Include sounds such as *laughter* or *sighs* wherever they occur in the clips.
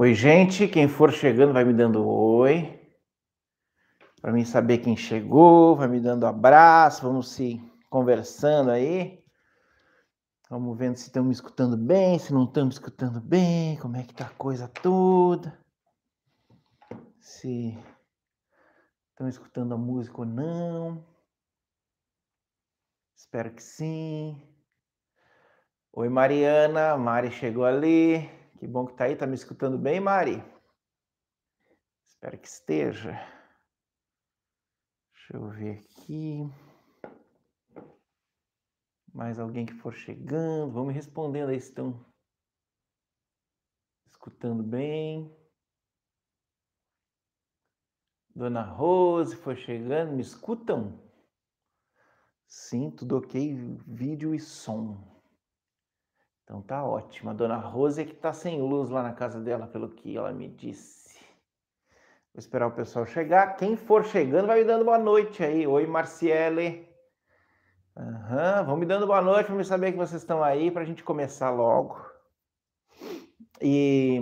Oi, gente. Quem for chegando vai me dando oi. Para mim saber quem chegou, vai me dando abraço, vamos se conversando aí. Vamos vendo se estão me escutando bem, se não estão me escutando bem, como é que tá a coisa toda. Se estão escutando a música ou não. Espero que sim. Oi, Mariana. Mari chegou ali. Que bom que tá aí. Tá me escutando bem, Mari? Espero que esteja. Deixa eu ver aqui. Mais alguém que for chegando. Vamos respondendo aí estão escutando bem. Dona Rose foi chegando. Me escutam? Sim, tudo ok. Vídeo e som. Então tá ótimo. A dona Rose é que tá sem luz lá na casa dela, pelo que ela me disse. Vou esperar o pessoal chegar. Quem for chegando vai me dando boa noite aí. Oi, Marciele. Uhum. Vão me dando boa noite para me saber que vocês estão aí para a gente começar logo. E,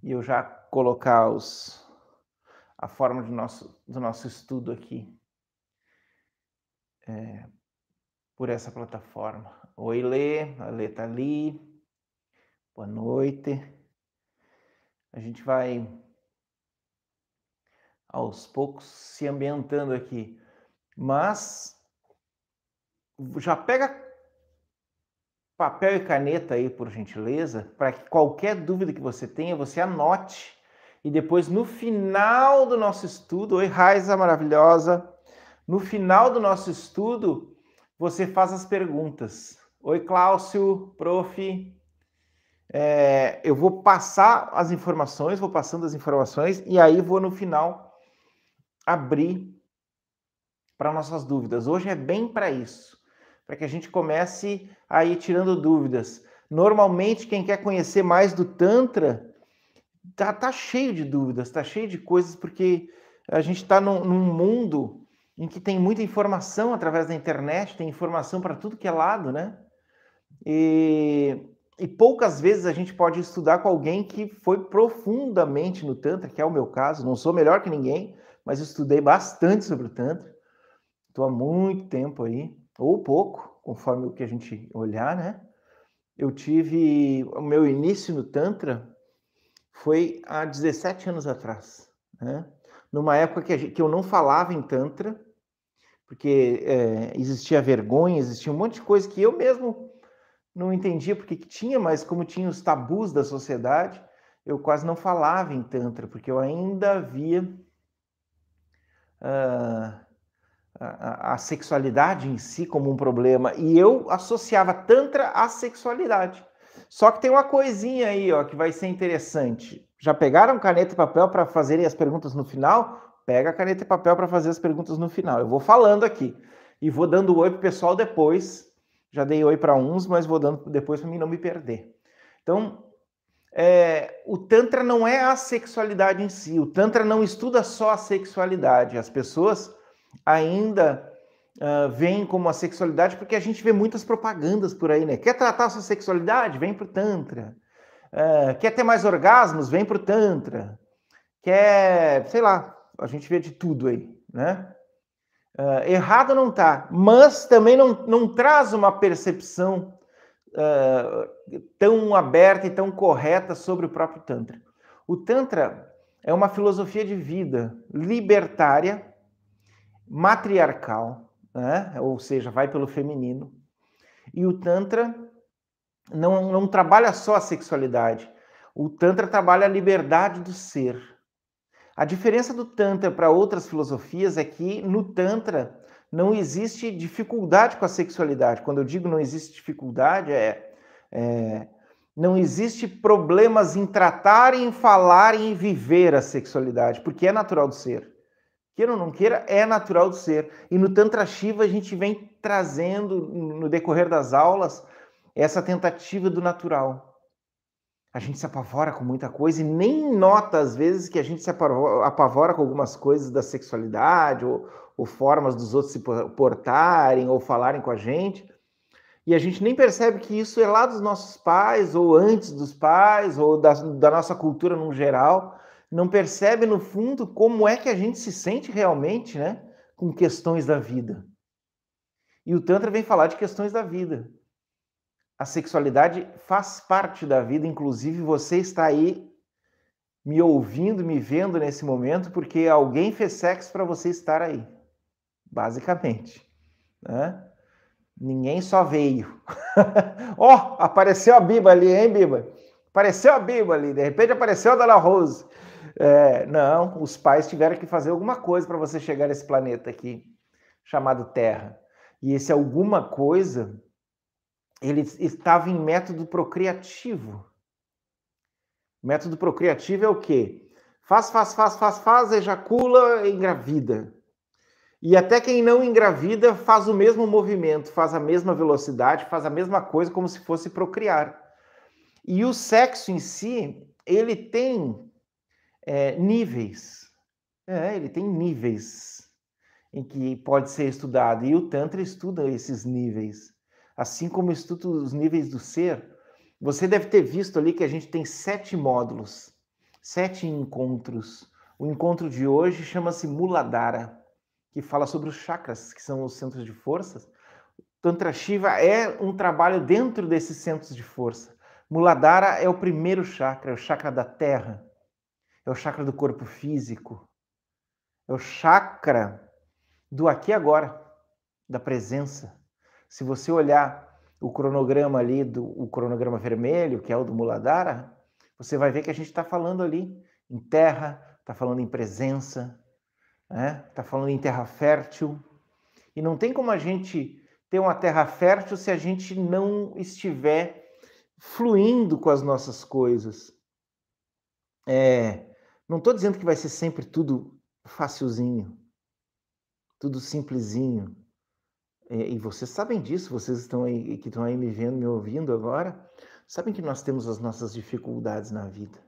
eu já colocar os, a forma do nosso, do nosso estudo aqui é, por essa plataforma. Oi, Lê. A Lê tá ali. Boa noite. A gente vai aos poucos se ambientando aqui. Mas já pega papel e caneta aí, por gentileza, para que qualquer dúvida que você tenha, você anote. E depois, no final do nosso estudo, oi, Raiza maravilhosa, no final do nosso estudo, você faz as perguntas. Oi, Cláudio, prof. É, eu vou passar as informações, vou passando as informações e aí vou no final abrir para nossas dúvidas. Hoje é bem para isso, para que a gente comece a ir tirando dúvidas. Normalmente, quem quer conhecer mais do Tantra tá, tá cheio de dúvidas, tá cheio de coisas, porque a gente está num, num mundo em que tem muita informação através da internet, tem informação para tudo que é lado, né? E, e poucas vezes a gente pode estudar com alguém que foi profundamente no Tantra, que é o meu caso. Não sou melhor que ninguém, mas estudei bastante sobre o Tantra. Estou há muito tempo aí, ou pouco, conforme o que a gente olhar, né? Eu tive o meu início no Tantra foi há 17 anos atrás, né? Numa época que, gente, que eu não falava em Tantra, porque é, existia vergonha, existia um monte de coisa que eu mesmo não entendia porque que tinha, mas como tinha os tabus da sociedade, eu quase não falava em Tantra, porque eu ainda via uh, a, a, sexualidade em si como um problema. E eu associava Tantra à sexualidade. Só que tem uma coisinha aí ó, que vai ser interessante. Já pegaram caneta e papel para fazerem as perguntas no final? Pega caneta e papel para fazer as perguntas no final. Eu vou falando aqui e vou dando oi para o pessoal depois já dei oi para uns, mas vou dando depois para mim não me perder. Então, é, o Tantra não é a sexualidade em si. O Tantra não estuda só a sexualidade. As pessoas ainda uh, veem como a sexualidade porque a gente vê muitas propagandas por aí, né? Quer tratar a sua sexualidade? Vem para o Tantra. Uh, quer ter mais orgasmos? Vem para o Tantra. Quer, sei lá, a gente vê de tudo aí, né? Uh, errado não está, mas também não, não traz uma percepção uh, tão aberta e tão correta sobre o próprio Tantra. O Tantra é uma filosofia de vida libertária, matriarcal, né? ou seja, vai pelo feminino. E o Tantra não, não trabalha só a sexualidade, o Tantra trabalha a liberdade do ser. A diferença do Tantra para outras filosofias é que no Tantra não existe dificuldade com a sexualidade. Quando eu digo não existe dificuldade, é, é não existe problemas em tratar, em falar, em viver a sexualidade, porque é natural do ser. Queira ou não queira, é natural do ser. E no Tantra Shiva a gente vem trazendo no decorrer das aulas essa tentativa do natural a gente se apavora com muita coisa e nem nota às vezes que a gente se apavora com algumas coisas da sexualidade ou, ou formas dos outros se portarem ou falarem com a gente. E a gente nem percebe que isso é lá dos nossos pais, ou antes dos pais, ou da, da nossa cultura no geral. Não percebe, no fundo, como é que a gente se sente realmente né, com questões da vida. E o Tantra vem falar de questões da vida. A sexualidade faz parte da vida, inclusive você está aí me ouvindo, me vendo nesse momento, porque alguém fez sexo para você estar aí, basicamente. Né? Ninguém só veio. *laughs* Ó, oh, apareceu a Biba ali, hein, Biba? Apareceu a Biba ali, de repente apareceu a Dona Rose. É, não, os pais tiveram que fazer alguma coisa para você chegar nesse planeta aqui, chamado Terra. E esse alguma coisa, ele estava em método procriativo. Método procriativo é o quê? Faz, faz, faz, faz, faz, ejacula, engravida. E até quem não engravida faz o mesmo movimento, faz a mesma velocidade, faz a mesma coisa como se fosse procriar. E o sexo em si, ele tem é, níveis. É, ele tem níveis em que pode ser estudado. E o Tantra estuda esses níveis. Assim como estuda os níveis do ser, você deve ter visto ali que a gente tem sete módulos, sete encontros. O encontro de hoje chama-se Muladhara, que fala sobre os chakras, que são os centros de forças. Tantra Shiva é um trabalho dentro desses centros de força. Muladhara é o primeiro chakra, é o chakra da terra, é o chakra do corpo físico, é o chakra do aqui e agora, da presença. Se você olhar o cronograma ali, do, o cronograma vermelho, que é o do Muladhara, você vai ver que a gente está falando ali em terra, está falando em presença, está né? Tá falando em terra fértil. E não tem como a gente ter uma terra fértil se a gente não estiver fluindo com as nossas coisas. É, não estou dizendo que vai ser sempre tudo facilzinho, tudo simplesinho. É, e vocês sabem disso, vocês estão aí, que estão aí me vendo, me ouvindo agora, sabem que nós temos as nossas dificuldades na vida.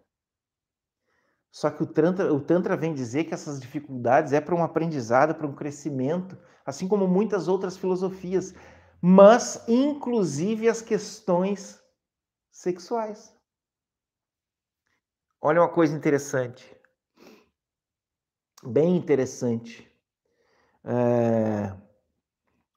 Só que o Tantra, o Tantra vem dizer que essas dificuldades é para um aprendizado, para um crescimento, assim como muitas outras filosofias, mas inclusive as questões sexuais. Olha uma coisa interessante, bem interessante. É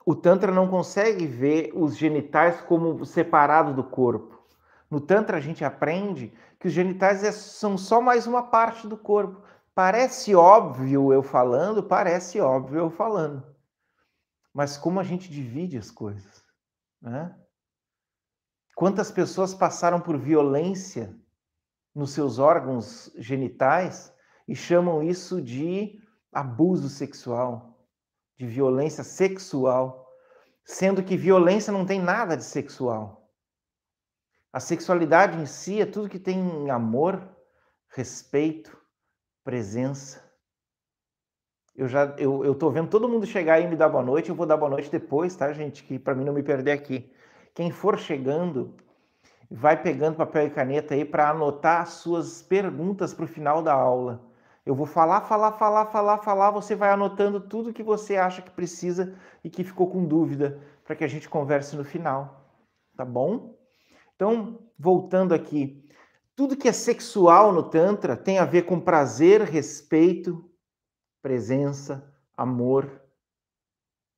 o Tantra não consegue ver os genitais como separado do corpo. No Tantra a gente aprende que os genitais é, são só mais uma parte do corpo. Parece óbvio eu falando, parece óbvio eu falando. Mas como a gente divide as coisas, né? Quantas pessoas passaram por violência nos seus órgãos genitais e chamam isso de abuso sexual? De violência sexual, sendo que violência não tem nada de sexual. A sexualidade em si é tudo que tem amor, respeito, presença. Eu já eu, eu tô vendo todo mundo chegar e me dar boa noite, eu vou dar boa noite depois, tá, gente? Que para mim não me perder aqui. Quem for chegando, vai pegando papel e caneta aí para anotar as suas perguntas para o final da aula. Eu vou falar, falar, falar, falar, falar, você vai anotando tudo que você acha que precisa e que ficou com dúvida para que a gente converse no final, tá bom? Então, voltando aqui, tudo que é sexual no Tantra tem a ver com prazer, respeito, presença, amor.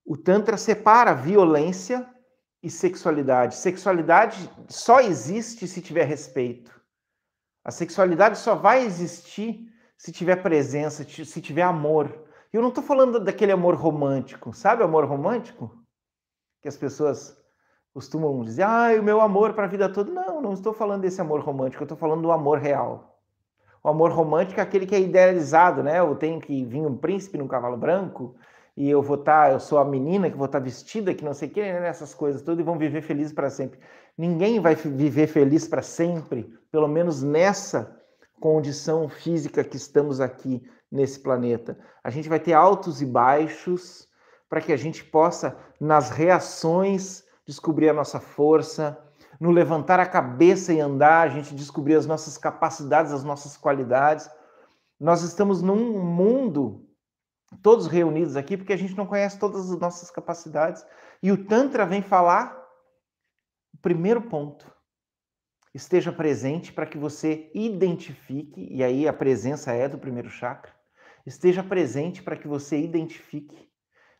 O Tantra separa violência e sexualidade. Sexualidade só existe se tiver respeito. A sexualidade só vai existir se tiver presença, se tiver amor. Eu não estou falando daquele amor romântico, sabe amor romântico? Que as pessoas costumam dizer, ah, o meu amor para a vida toda. Não, não estou falando desse amor romântico, eu estou falando do amor real. O amor romântico é aquele que é idealizado, né? Eu tenho que vir um príncipe num cavalo branco e eu vou estar, tá, eu sou a menina que vou estar tá vestida, que não sei que, né? essas coisas todas, e vão viver felizes para sempre. Ninguém vai viver feliz para sempre, pelo menos nessa condição física que estamos aqui nesse planeta. A gente vai ter altos e baixos para que a gente possa, nas reações, descobrir a nossa força, no levantar a cabeça e andar, a gente descobrir as nossas capacidades, as nossas qualidades. Nós estamos num mundo todos reunidos aqui porque a gente não conhece todas as nossas capacidades. E o Tantra vem falar primeiro ponto, esteja presente para que você identifique, e aí a presença é do primeiro chakra, esteja presente para que você identifique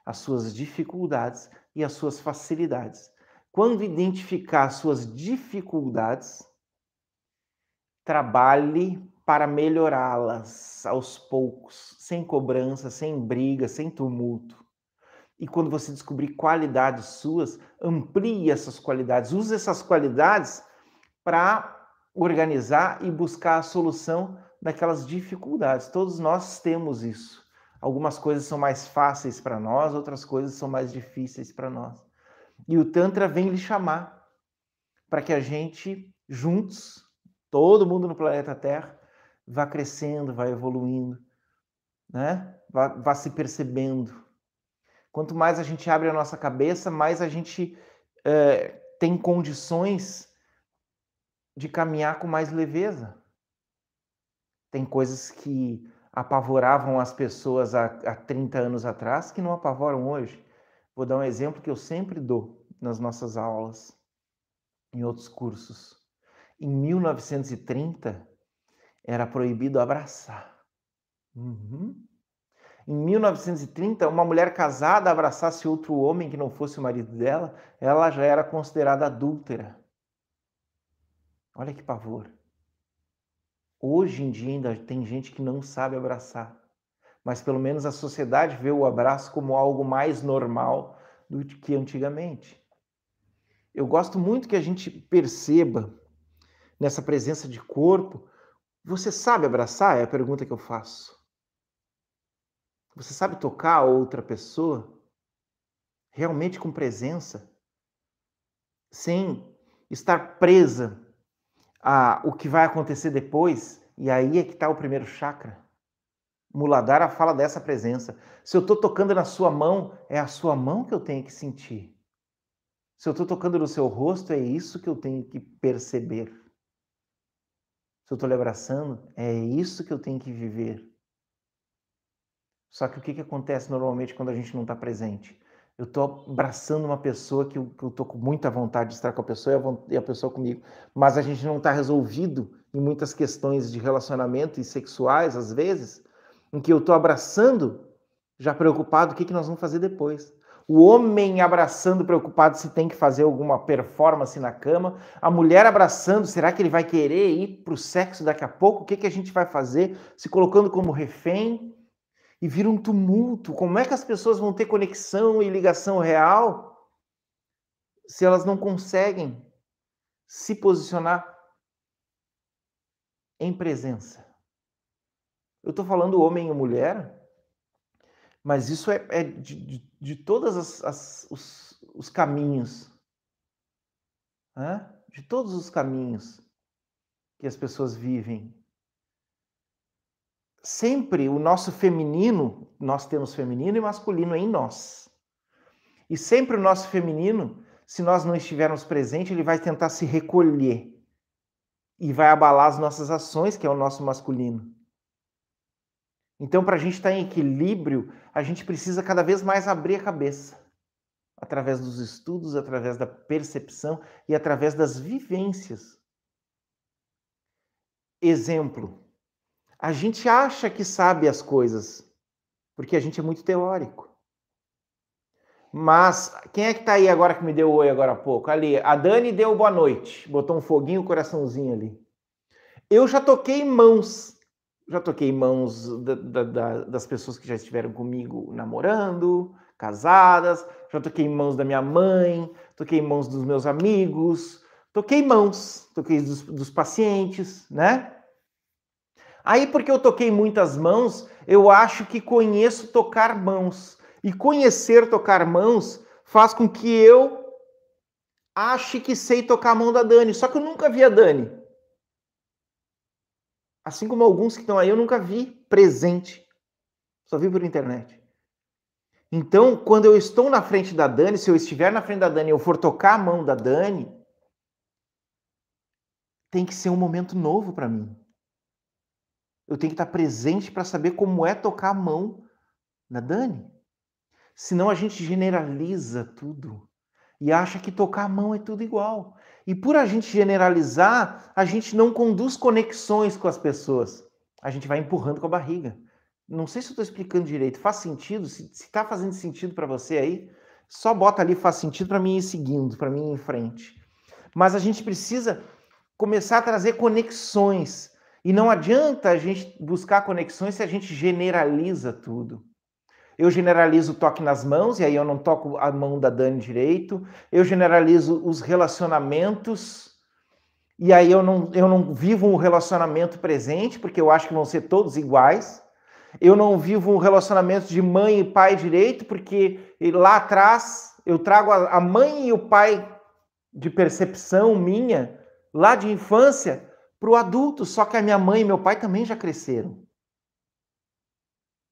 as suas dificuldades e as suas facilidades. Quando identificar as suas dificuldades, trabalhe para melhorá-las aos poucos, sem cobrança, sem briga, sem tumulto. E quando você descobrir qualidades suas, amplie essas qualidades, use essas qualidades para organizar e buscar a solução daquelas dificuldades. Todos nós temos isso. Algumas coisas são mais fáceis para nós, outras coisas são mais difíceis para nós. E o Tantra vem lhe chamar para que a gente, juntos, todo mundo no planeta Terra, vá crescendo, vá evoluindo, né? vá, vá se percebendo. Quanto mais a gente abre a nossa cabeça, mais a gente é, tem condições de caminhar com mais leveza. Tem coisas que apavoravam as pessoas há, há 30 anos atrás que não apavoram hoje. Vou dar um exemplo que eu sempre dou nas nossas aulas, em outros cursos. Em 1930, era proibido abraçar. Uhum. Em 1930, uma mulher casada abraçasse outro homem que não fosse o marido dela, ela já era considerada adúltera. Olha que pavor. Hoje em dia ainda tem gente que não sabe abraçar, mas pelo menos a sociedade vê o abraço como algo mais normal do que antigamente. Eu gosto muito que a gente perceba nessa presença de corpo. Você sabe abraçar? É a pergunta que eu faço. Você sabe tocar a outra pessoa? Realmente com presença? Sem estar presa a, o que vai acontecer depois, e aí é que está o primeiro chakra. Muladhara fala dessa presença. Se eu estou tocando na sua mão, é a sua mão que eu tenho que sentir. Se eu estou tocando no seu rosto, é isso que eu tenho que perceber. Se eu estou lhe abraçando, é isso que eu tenho que viver. Só que o que, que acontece normalmente quando a gente não está presente? Eu estou abraçando uma pessoa que eu, estou com muita vontade de estar com a pessoa e a, pessoa comigo, mas a gente não está resolvido em muitas questões de relacionamento e sexuais, às vezes, em que eu estou abraçando, já preocupado, o que, que nós vamos fazer depois. O homem abraçando, preocupado se tem que fazer alguma performance na cama. A mulher abraçando, será que ele vai querer ir para o sexo daqui a pouco? O que, que a gente vai fazer? Se colocando como refém e vira um tumulto. Como é que as pessoas vão ter conexão e ligação real se elas não conseguem se posicionar em presença? Eu estou falando homem e mulher, mas isso é, é de, de, de todos os, os, caminhos, né? de todos os caminhos que as pessoas vivem sempre o nosso feminino, nós temos feminino e masculino em nós. E sempre o nosso feminino, se nós não estivermos presentes, ele vai tentar se recolher e vai abalar as nossas ações, que é o nosso masculino. Então, para a gente estar em equilíbrio, a gente precisa cada vez mais abrir a cabeça, através dos estudos, através da percepção e através das vivências. Exemplo: a gente acha que sabe as coisas, porque a gente é muito teórico. Mas quem é que tá aí agora que me deu oi agora há pouco? Ali, a Dani deu boa noite, botou um foguinho, um coraçãozinho ali. Eu já toquei mãos, já toquei mãos da, da, da, das pessoas que já estiveram comigo namorando, casadas, já toquei mãos da minha mãe, toquei mãos dos meus amigos, toquei mãos, toquei dos, dos pacientes, né? Aí, porque eu toquei muitas mãos, eu acho que conheço tocar mãos. E conhecer tocar mãos faz com que eu ache que sei tocar a mão da Dani. Só que eu nunca vi a Dani. Assim como alguns que estão aí, eu nunca vi presente. Só vi por internet. Então, quando eu estou na frente da Dani, se eu estiver na frente da Dani e eu for tocar a mão da Dani, tem que ser um momento novo para mim. Eu tenho que estar presente para saber como é tocar a mão na Dani. Senão a gente generaliza tudo. e acha que tocar a mão é tudo igual. E por a gente generalizar, a gente não conduz conexões com as pessoas. A gente vai empurrando com a barriga. Não sei se eu estou explicando direito. Faz sentido? Se está fazendo sentido para você aí, só bota ali faz sentido para mim ir seguindo, para mim ir em frente. Mas a gente precisa começar a trazer conexões. E não adianta a gente buscar conexões se a gente generaliza tudo. Eu generalizo o toque nas mãos, e aí eu não toco a mão da Dani direito. Eu generalizo os relacionamentos, e aí eu não, eu não vivo um relacionamento presente, porque eu acho que vão ser todos iguais. Eu não vivo um relacionamento de mãe e pai direito, porque lá atrás eu trago a mãe e o pai de percepção minha, lá de infância, para o adulto. Só que a minha mãe e meu pai também já cresceram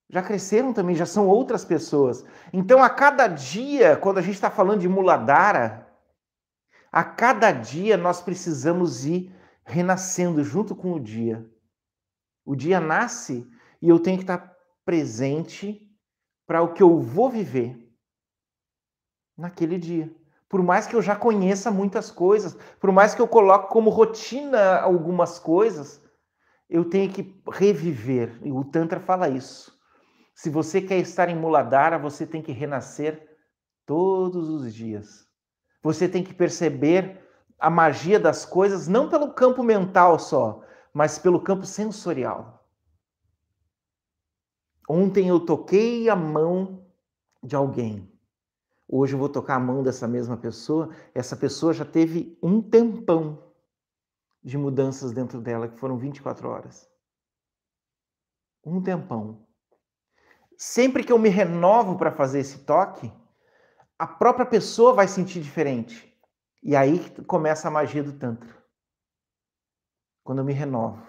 já cresceram também, já são outras pessoas. Então, a cada dia, quando a gente está falando de muladara, a cada dia nós precisamos ir renascendo junto com o dia. O dia nasce e eu tenho que estar presente para o que eu vou viver naquele dia. Por mais que eu já conheça muitas coisas, por mais que eu coloque como rotina algumas coisas, eu tenho que reviver. E o Tantra fala isso. Se você quer estar em Muladhara, você tem que renascer todos os dias. Você tem que perceber a magia das coisas não pelo campo mental só, mas pelo campo sensorial. Ontem eu toquei a mão de alguém. Hoje eu vou tocar a mão dessa mesma pessoa. Essa pessoa já teve um tempão de mudanças dentro dela, que foram 24 horas. Um tempão sempre que eu me renovo para fazer esse toque, a própria pessoa vai sentir diferente. E aí começa a magia do Tantra. Quando eu me renovo.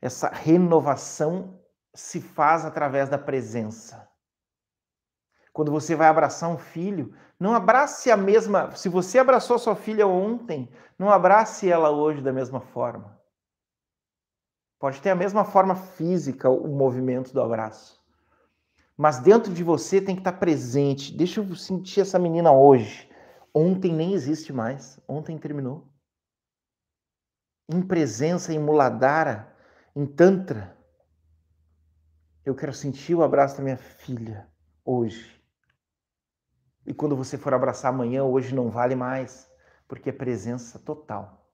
Essa renovação se faz através da presença. Quando você vai abraçar um filho, não abrace a mesma. Se você abraçou sua filha ontem, não abrace ela hoje da mesma forma. Pode ter a mesma forma física, o movimento do abraço. Mas dentro de você tem que estar presente. Deixa eu sentir essa menina hoje. Ontem nem existe mais. Ontem terminou. Em presença, em Muladhara, em Tantra. Eu quero sentir o abraço da minha filha hoje. E quando você for abraçar amanhã, hoje não vale mais, porque é presença total.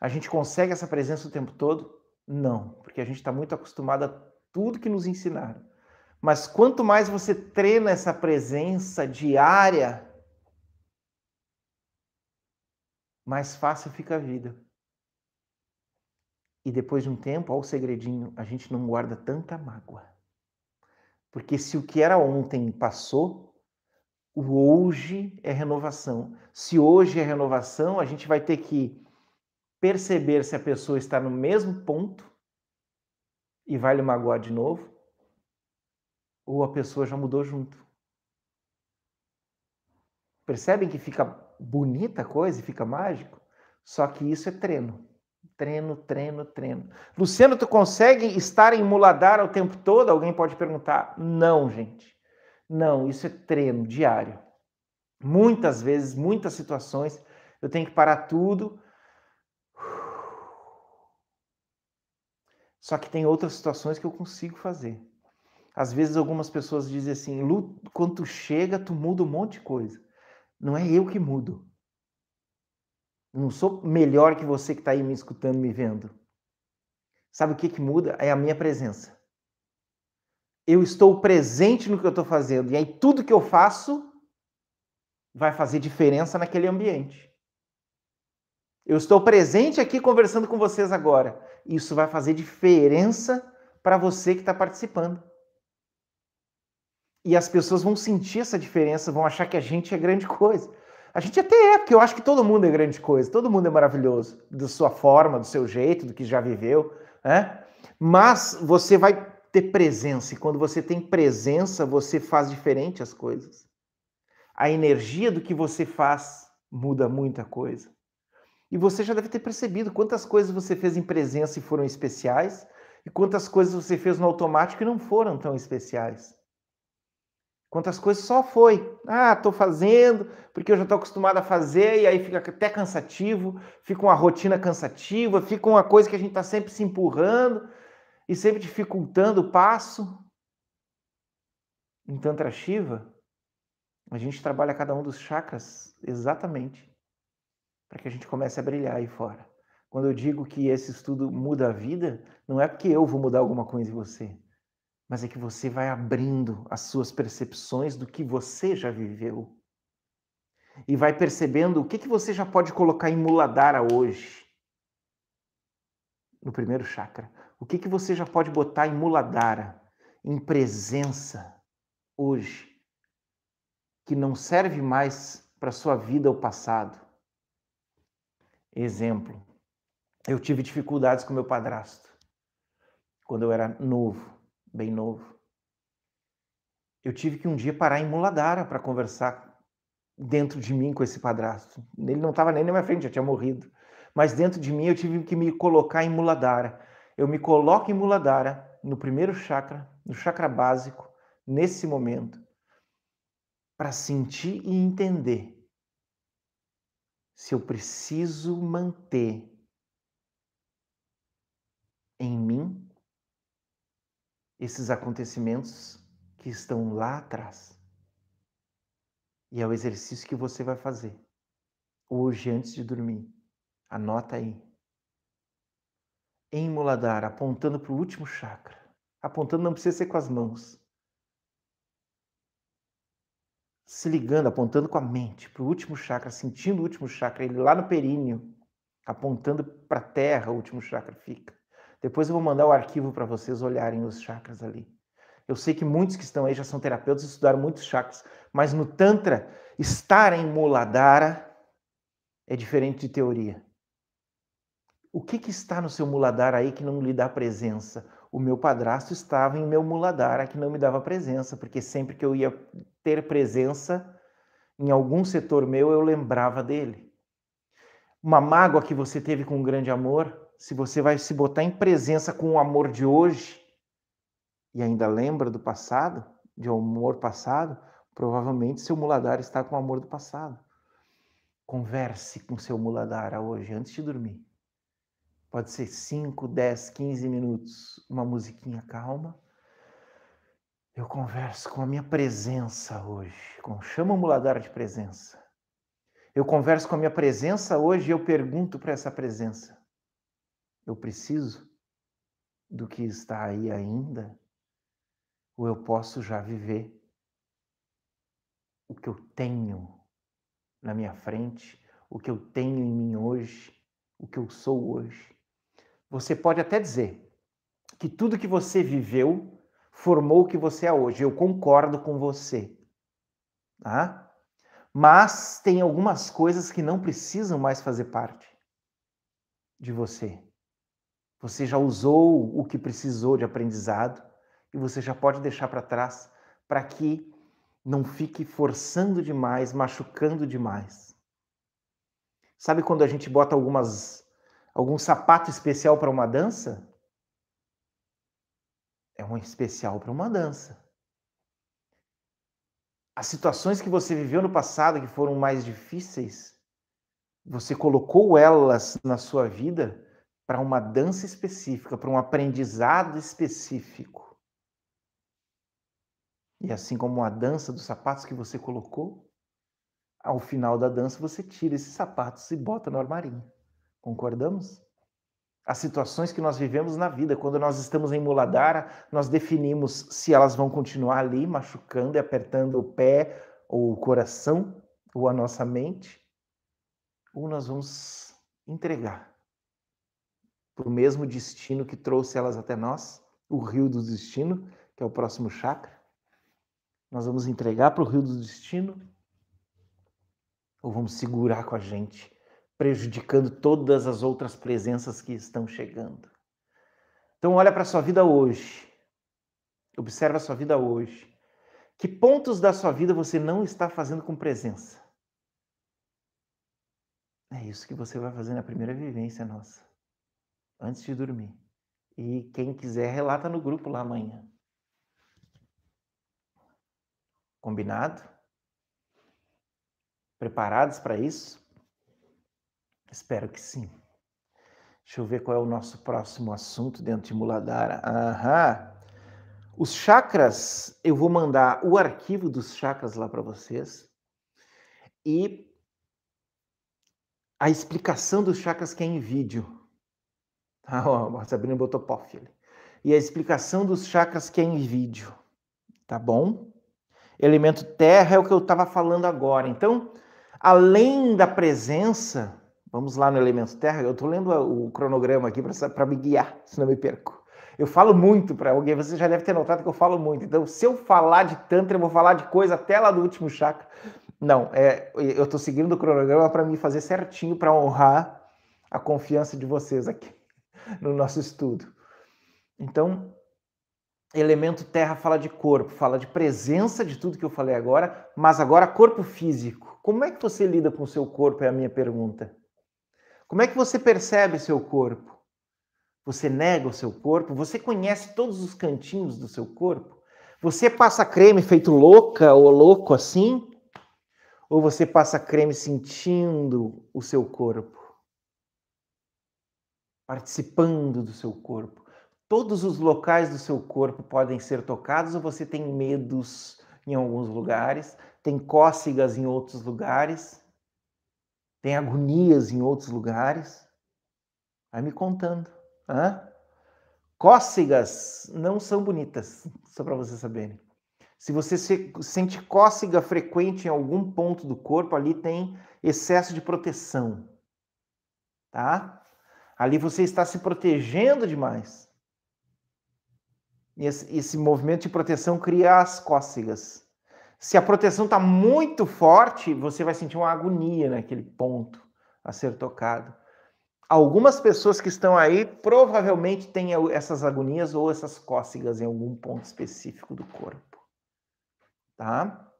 A gente consegue essa presença o tempo todo? Não, porque a gente está muito acostumado a tudo que nos ensinaram. Mas quanto mais você treina essa presença diária, mais fácil fica a vida. E depois de um tempo, ao segredinho, a gente não guarda tanta mágoa. Porque se o que era ontem passou, o hoje é renovação. Se hoje é renovação, a gente vai ter que perceber se a pessoa está no mesmo ponto e vai lhe magoar de novo, ou a pessoa já mudou junto. Percebem que fica bonita a coisa e fica mágico? Só que isso é treino. Treino, treino, treino. Luciano, tu consegue estar em Muladhara o tempo todo? Alguém pode perguntar. Não, gente. Não, isso é treino diário. Muitas vezes, muitas situações, eu tenho que parar tudo *sighs* Só que tem outras situações que eu consigo fazer. Às vezes algumas pessoas dizem assim, Lu, quando tu chega, tu muda um monte de coisa. Não é eu que mudo. Não sou melhor que você que está aí me escutando, me vendo. Sabe o que, que muda? É a minha presença. Eu estou presente no que eu estou fazendo. E aí tudo que eu faço vai fazer diferença naquele ambiente. Eu estou presente aqui conversando com vocês agora. Isso vai fazer diferença para você que está participando. E as pessoas vão sentir essa diferença, vão achar que a gente é grande coisa. A gente até é, porque eu acho que todo mundo é grande coisa, todo mundo é maravilhoso, da sua forma, do seu jeito, do que já viveu, né? Mas você vai ter presença, e quando você tem presença, você faz diferente as coisas. A energia do que você faz muda muita coisa. E você já deve ter percebido quantas coisas você fez em presença e foram especiais, e quantas coisas você fez no automático e não foram tão especiais. Quantas coisas só foi. Ah, estou fazendo, porque eu já estou acostumado a fazer, e aí fica até cansativo, fica uma rotina cansativa, fica uma coisa que a gente está sempre se empurrando e sempre dificultando o passo. Em Tantra Shiva, a gente trabalha cada um dos chakras exatamente para que a gente comece a brilhar aí fora. Quando eu digo que esse estudo muda a vida, não é porque eu vou mudar alguma coisa em você, mas é que você vai abrindo as suas percepções do que você já viveu. E vai percebendo o que, que você já pode colocar em Muladhara hoje. No primeiro chakra. O que, que você já pode botar em Muladhara, em presença, hoje, que não serve mais para sua vida ou passado. Exemplo, eu tive dificuldades com meu padrasto quando eu era novo bem novo. Eu tive que um dia parar em Muladara para conversar dentro de mim com esse padrasto. Ele não estava nem na minha frente, já tinha morrido. Mas dentro de mim eu tive que me colocar em Muladara. Eu me coloco em Muladara, no primeiro chakra, no chakra básico, nesse momento, para sentir e entender se eu preciso manter em mim esses acontecimentos que estão lá atrás. E é o exercício que você vai fazer hoje antes de dormir. Anota aí. Em Muladhara, apontando para o último chakra. Apontando não precisa ser com as mãos. Se ligando, apontando com a mente para o último chakra, sentindo o último chakra, ele lá no períneo, apontando para a terra, o último chakra fica. Depois eu vou mandar o arquivo para vocês olharem os chakras ali. Eu sei que muitos que estão aí já são terapeutas estudaram muitos chakras, mas no Tantra, estar em Muladhara é diferente de teoria. O que, que está no seu Muladhara aí que não lhe dá presença? O meu padrasto estava em meu Muladhara que não me dava presença, porque sempre que eu ia ter presença em algum setor meu, eu lembrava dele. Uma mágoa que você teve com um grande amor, se você vai se botar em presença com o amor de hoje e ainda lembra do passado, de um amor passado, provavelmente seu muladar está com o amor do passado. Converse com seu muladara hoje antes de dormir. Pode ser 5, 10, 15 minutos, uma musiquinha calma. Eu converso com a minha presença hoje. Chama o muladara de presença. Eu converso com a minha presença hoje e eu pergunto para essa presença: eu preciso do que está aí ainda? Ou eu posso já viver o que eu tenho na minha frente, o que eu tenho em mim hoje, o que eu sou hoje? Você pode até dizer que tudo que você viveu formou o que você é hoje. Eu concordo com você. Tá? Mas tem algumas coisas que não precisam mais fazer parte de você. Você já usou o que precisou de aprendizado e você já pode deixar para trás para que não fique forçando demais, machucando demais. Sabe quando a gente bota algumas algum sapato especial para uma dança? É um especial para uma dança. As situações que você viveu no passado que foram mais difíceis, você colocou elas na sua vida para uma dança específica, para um aprendizado específico. E assim como a dança dos sapatos que você colocou, ao final da dança você tira esses sapatos e bota no armarinho. Concordamos? As situações que nós vivemos na vida, quando nós estamos em Muladhara, nós definimos se elas vão continuar ali, machucando e apertando o pé ou o coração ou a nossa mente, ou nós vamos entregar para o mesmo destino que trouxe elas até nós, o rio do destino, que é o próximo chakra. Nós vamos entregar para o rio do destino ou vamos segurar com a gente, prejudicando todas as outras presenças que estão chegando. Então olha para a sua vida hoje. Observa a sua vida hoje. Que pontos da sua vida você não está fazendo com presença? É isso que você vai fazer na primeira vivência nossa antes de dormir. E quem quiser, relata no grupo lá amanhã. Combinado? Preparados para isso? Espero que sim. Deixa eu ver qual é o nosso próximo assunto dentro de Muladhara. Aham. Os chakras, eu vou mandar o arquivo dos chakras lá para vocês e a explicação dos chakras que é em vídeo. Ah, ó, a Sabrina botou pof ali. E a explicação dos chakras que é em vídeo. Tá bom? Elemento terra é o que eu estava falando agora. Então, além da presença, vamos lá no elemento terra, eu estou lendo o cronograma aqui para me guiar, senão me perco. Eu falo muito para alguém, você já deve ter notado que eu falo muito. Então, se eu falar de Tantra, eu vou falar de coisa até lá do último chakra. Não, é, eu estou seguindo o cronograma para me fazer certinho, para honrar a confiança de vocês aqui no nosso estudo. Então, elemento terra fala de corpo, fala de presença de tudo que eu falei agora, mas agora corpo físico. Como é que você lida com o seu corpo? É a minha pergunta. Como é que você percebe seu corpo? Você nega o seu corpo? Você conhece todos os cantinhos do seu corpo? Você passa creme feito louca ou louco assim? Ou você passa creme sentindo o seu corpo? Participando do seu corpo? Todos os locais do seu corpo podem ser tocados ou você tem medos em alguns lugares, tem cócegas em outros lugares, tem agonias em outros lugares? Vai me contando. Hã? Cócegas não são bonitas, só para vocês saberem. Se você se, sente cócega frequente em algum ponto do corpo, ali tem excesso de proteção. Tá? Ali você está se protegendo demais. Esse, esse movimento de proteção cria as cócegas. Se a proteção está muito forte, você vai sentir uma agonia naquele ponto a ser tocado algumas pessoas que estão aí provavelmente têm essas agonias ou essas cócegas em algum ponto específico do corpo. Tá?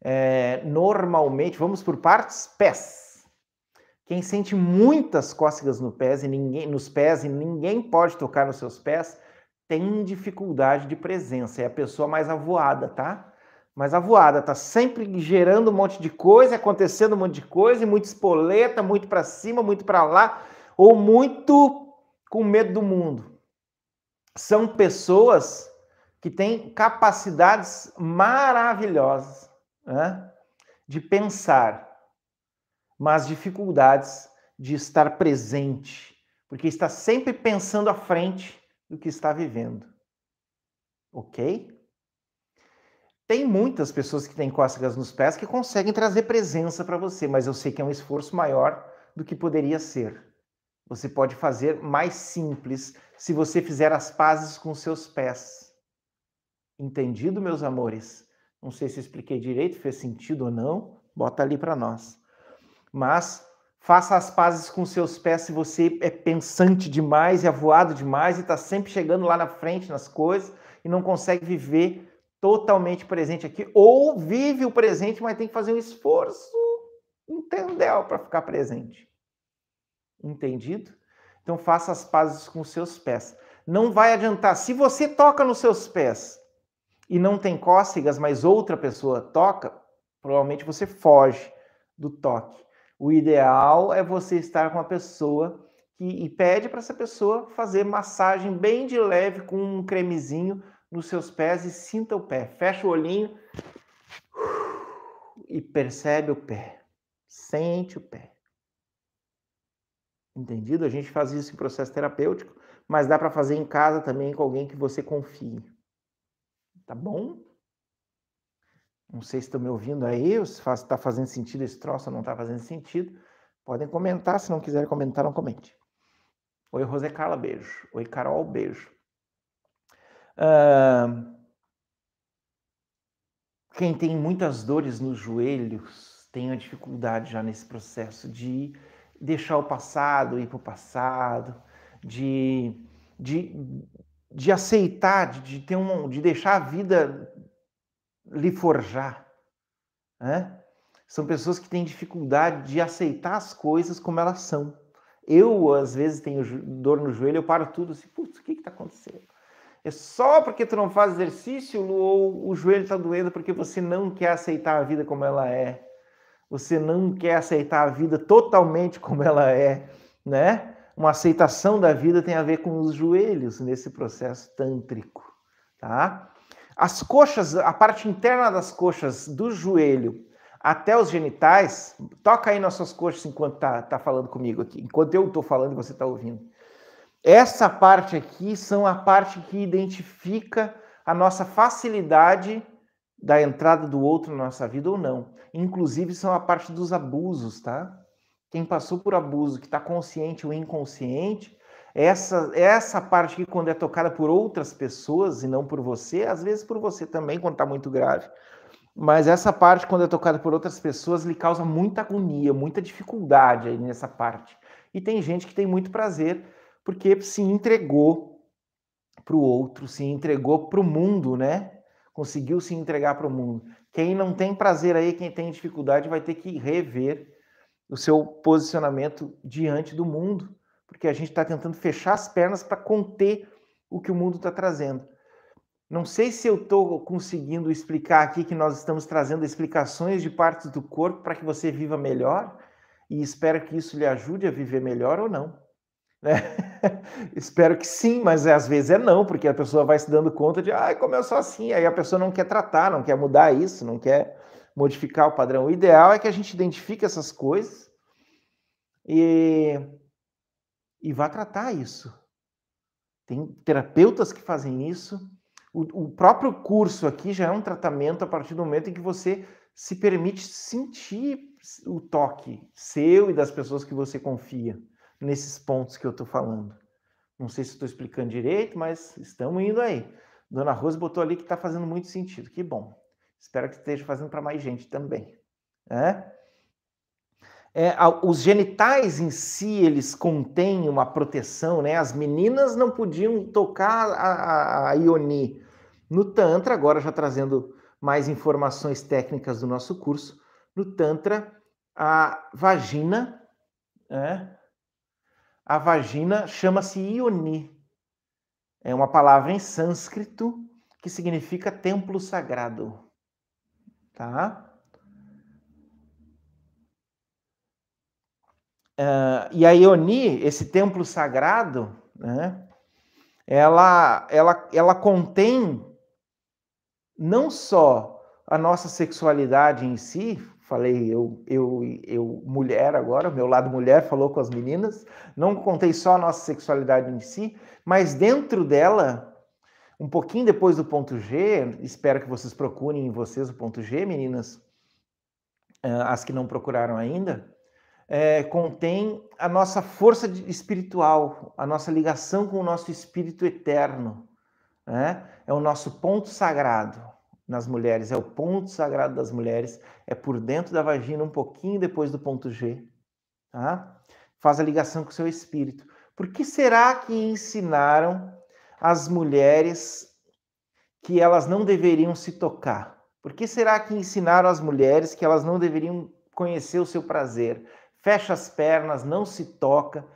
É, normalmente, vamos por partes, pés. Quem sente muitas cócegas no pés e ninguém, nos pés e ninguém pode tocar nos seus pés, tem dificuldade de presença. É a pessoa mais avoada, tá? Mas a voada tá sempre gerando um monte de coisa, acontecendo um monte de coisa, e muito espoleta, muito para cima, muito para lá, ou muito com medo do mundo. São pessoas que têm capacidades maravilhosas né, de pensar, mas dificuldades de estar presente, porque está sempre pensando à frente do que está vivendo. Ok? Tem muitas pessoas que têm cócegas nos pés que conseguem trazer presença para você, mas eu sei que é um esforço maior do que poderia ser. Você pode fazer mais simples se você fizer as pazes com seus pés. Entendido, meus amores? Não sei se expliquei direito, fez sentido ou não. Bota ali para nós. Mas faça as pazes com seus pés se você é pensante demais e avoado demais e está sempre chegando lá na frente nas coisas e não consegue viver totalmente presente aqui, ou vive o presente, mas tem que fazer um esforço, entendeu, para ficar presente. Entendido? Então faça as pazes com os seus pés. Não vai adiantar. Se você toca nos seus pés e não tem cócegas, mas outra pessoa toca, provavelmente você foge do toque. O ideal é você estar com a pessoa que, e pede para essa pessoa fazer massagem bem de leve com um cremezinho nos seus pés e sinta o pé. Fecha o olhinho e percebe o pé. Sente o pé. Entendido? A gente faz isso em processo terapêutico, mas dá para fazer em casa também com alguém que você confie. Tá bom? Não sei se estão me ouvindo aí, se está fazendo sentido esse troço ou não está fazendo sentido. Podem comentar, se não quiserem comentar, não comente. Oi, Rosé Carla, beijo. Oi, Carol, beijo quem tem muitas dores nos joelhos tem a dificuldade já nesse processo de deixar o passado ir para o passado, de, de, de aceitar, de, de, ter um, de deixar a vida lhe forjar. Né? São pessoas que têm dificuldade de aceitar as coisas como elas são. Eu, às vezes, tenho dor no joelho, eu paro tudo assim, putz, o que está acontecendo? É só porque tu não faz exercício ou o joelho está doendo porque você não quer aceitar a vida como ela é. Você não quer aceitar a vida totalmente como ela é, né? Uma aceitação da vida tem a ver com os joelhos nesse processo tântrico, tá? As coxas, a parte interna das coxas do joelho até os genitais, toca aí nas suas coxas enquanto tá, tá falando comigo aqui, enquanto eu estou falando e você está ouvindo. Essa parte aqui são a parte que identifica a nossa facilidade da entrada do outro na nossa vida ou não. Inclusive são a parte dos abusos, tá? Quem passou por abuso, que está consciente ou inconsciente, essa essa parte que quando é tocada por outras pessoas e não por você, às vezes por você também quando está muito grave, mas essa parte quando é tocada por outras pessoas lhe causa muita agonia, muita dificuldade aí nessa parte. E tem gente que tem muito prazer porque se entregou para o outro, se entregou para o mundo, né? Conseguiu se entregar para o mundo. Quem não tem prazer aí, quem tem dificuldade, vai ter que rever o seu posicionamento diante do mundo, porque a gente está tentando fechar as pernas para conter o que o mundo está trazendo. Não sei se eu estou conseguindo explicar aqui que nós estamos trazendo explicações de partes do corpo para que você viva melhor e espero que isso lhe ajude a viver melhor ou não. Né? *laughs* Espero que sim, mas às vezes é não, porque a pessoa vai se dando conta de, ah, sou assim, aí a pessoa não quer tratar, não quer mudar isso, não quer modificar o padrão. O ideal é que a gente identifique essas coisas e, e vá tratar isso. Tem terapeutas que fazem isso. O, o próprio curso aqui já é um tratamento a partir do momento em que você se permite sentir o toque seu e das pessoas que você confia nesses pontos que eu estou falando. Não sei se estou explicando direito, mas estamos indo aí. Dona Rose botou ali que está fazendo muito sentido. Que bom. Espero que esteja fazendo para mais gente também. É? É, os genitais em si, eles contêm uma proteção, né? As meninas não podiam tocar a, a, a Ioni. No Tantra, agora já trazendo mais informações técnicas do nosso curso, no Tantra, a vagina, é, a vagina chama-se Ioni. É uma palavra em sânscrito que significa templo sagrado. Tá? Uh, e a Ioni, esse templo sagrado, né, ela, ela, ela contém não só a nossa sexualidade em si, falei eu, eu, eu mulher agora, meu lado mulher falou com as meninas, não contei só a nossa sexualidade em si, mas dentro dela, um pouquinho depois do ponto G, espero que vocês procurem em vocês o ponto G, meninas, eh, as que não procuraram ainda, é, contém a nossa força espiritual, a nossa ligação com o nosso espírito eterno, né? é o nosso ponto sagrado nas mulheres, é o ponto sagrado das mulheres, é por dentro da vagina, um pouquinho depois do ponto G, tá? Faz a ligação com o seu espírito. Por que será que ensinaram as mulheres que elas não deveriam se tocar? Por que será que ensinaram as mulheres que elas não deveriam conhecer o seu prazer? Fecha as pernas, não se toca.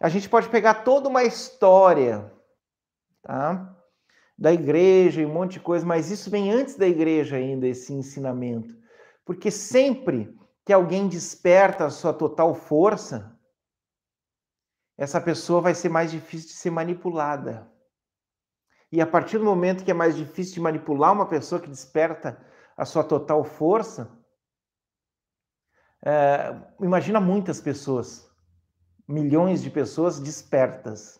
A gente pode pegar toda uma história, tá? Da igreja e um monte de coisa, mas isso vem antes da igreja ainda, esse ensinamento. Porque sempre que alguém desperta a sua total força, essa pessoa vai ser mais difícil de ser manipulada. E a partir do momento que é mais difícil de manipular uma pessoa que desperta a sua total força, é, imagina muitas pessoas, milhões de pessoas despertas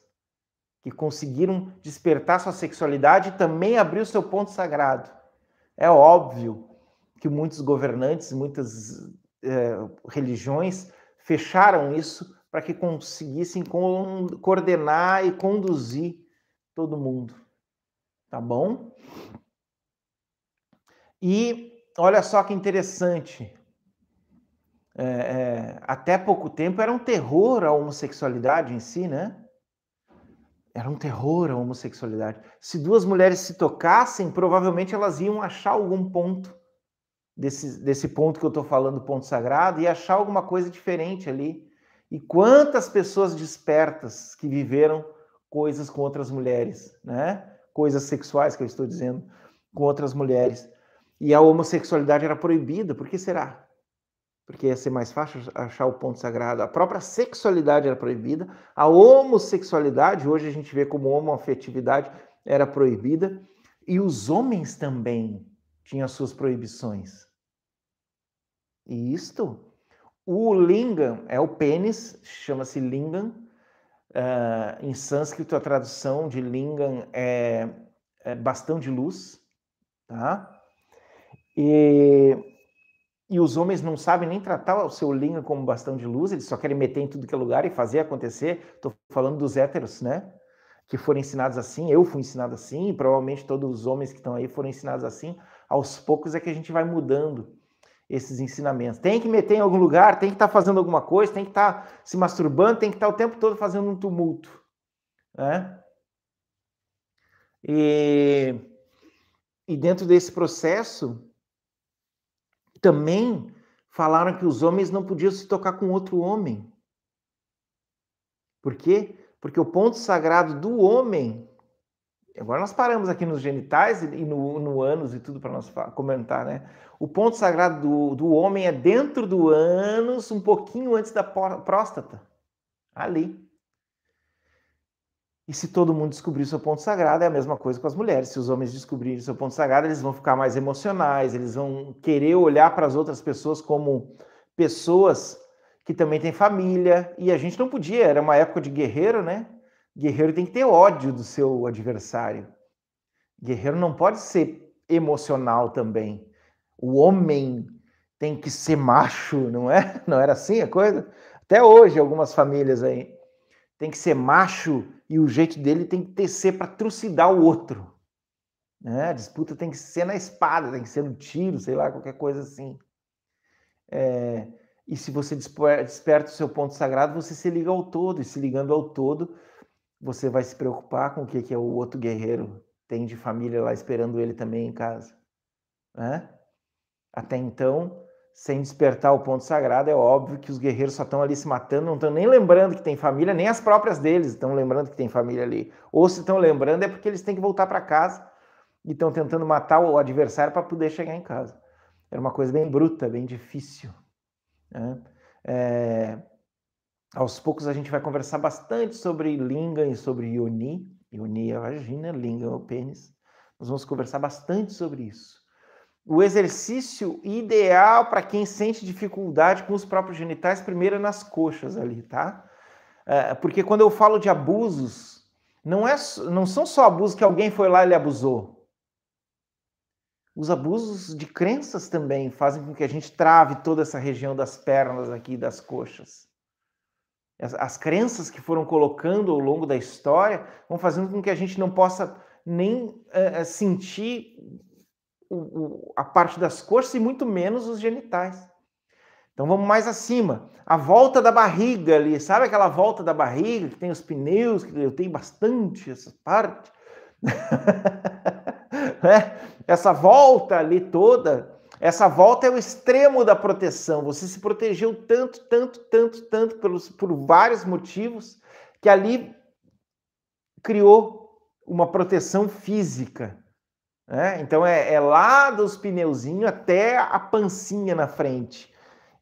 que conseguiram despertar sua sexualidade e também abrir o seu ponto sagrado. É óbvio que muitos governantes, muitas é, religiões fecharam isso para que conseguissem coordenar e conduzir todo mundo. Tá bom? E olha só que interessante. É, é, até pouco tempo era um terror a homossexualidade em si, né? Era um terror a homossexualidade. Se duas mulheres se tocassem, provavelmente elas iam achar algum ponto desse, desse ponto que eu estou falando, ponto sagrado, e achar alguma coisa diferente ali. E quantas pessoas despertas que viveram coisas com outras mulheres, né? coisas sexuais que eu estou dizendo com outras mulheres. E a homossexualidade era proibida. Por que será? Porque ia ser mais fácil achar o ponto sagrado. A própria sexualidade era proibida. A homossexualidade, hoje a gente vê como homoafetividade, era proibida. E os homens também tinham suas proibições. E isto, o lingam é o pênis, chama-se lingam. Uh, em sânscrito, a tradução de lingam é, é bastão de luz, tá? E, e os homens não sabem nem tratar o seu lingam como bastão de luz, eles só querem meter em tudo que é lugar e fazer acontecer. Estou falando dos héteros, né? Que foram ensinados assim, eu fui ensinado assim, e provavelmente todos os homens que estão aí foram ensinados assim. Aos poucos é que a gente vai mudando esses ensinamentos. Tem que meter em algum lugar, tem que estar tá fazendo alguma coisa, tem que estar tá se masturbando, tem que estar tá o tempo todo fazendo um tumulto. Né? E, e dentro desse processo, também falaram que os homens não podiam se tocar com outro homem. Por quê? Porque o ponto sagrado do homem. Agora nós paramos aqui nos genitais e no, no ânus e tudo para nós comentar, né? O ponto sagrado do, do homem é dentro do ânus, um pouquinho antes da próstata. Ali. E se todo mundo descobrir seu ponto sagrado, é a mesma coisa com as mulheres. Se os homens descobrirem seu ponto sagrado, eles vão ficar mais emocionais, eles vão querer olhar para as outras pessoas como pessoas que também têm família. E a gente não podia, era uma época de guerreiro, né? Guerreiro tem que ter ódio do seu adversário. Guerreiro não pode ser emocional também. O homem tem que ser macho, não é? *laughs* Não era assim a coisa? Até hoje, algumas famílias aí. Tem que ser macho e o jeito dele tem que ter ser para trucidar o outro. Né? A disputa tem que ser na espada, tem que ser no tiro, sei lá, qualquer coisa assim. É, e se você desperta o seu ponto sagrado, você se liga ao todo, e se ligando ao todo, você vai se preocupar com o que, que é o outro guerreiro tem de família lá esperando ele também em casa. Né? Até então, sem despertar o ponto sagrado, é óbvio que os guerreiros só estão ali se matando, não estão nem lembrando que tem família, nem as próprias deles estão lembrando que tem família ali. Ou se estão lembrando é porque eles têm que voltar para casa e estão tentando matar o adversário para poder chegar em casa. Era uma coisa bem bruta, bem difícil. Né? É... Aos poucos a gente vai conversar bastante sobre Lingam e sobre Yoni. Yoni é a vagina, Lingam é o pênis. Nós vamos conversar bastante sobre isso o exercício ideal para quem sente dificuldade com os próprios genitais, primeiro é nas coxas ali, tá? É, porque quando eu falo de abusos, não, é, não são só abusos que alguém foi lá e lhe abusou. Os abusos de crenças também fazem com que a gente trave toda essa região das pernas aqui, das coxas. As, as crenças que foram colocando ao longo da história vão fazendo com que a gente não possa nem é, sentir o, a parte das coxas e muito menos os genitais. Então vamos mais acima. A volta da barriga ali, sabe aquela volta da barriga que tem os pneus, que eu tenho bastante essa parte? *laughs* é? Essa volta ali toda, essa volta é o extremo da proteção. Você se protegeu tanto, tanto, tanto, tanto pelos, por vários motivos que ali criou uma proteção física. Né? Então é, é lá dos pneuzinhos até a pancinha na frente.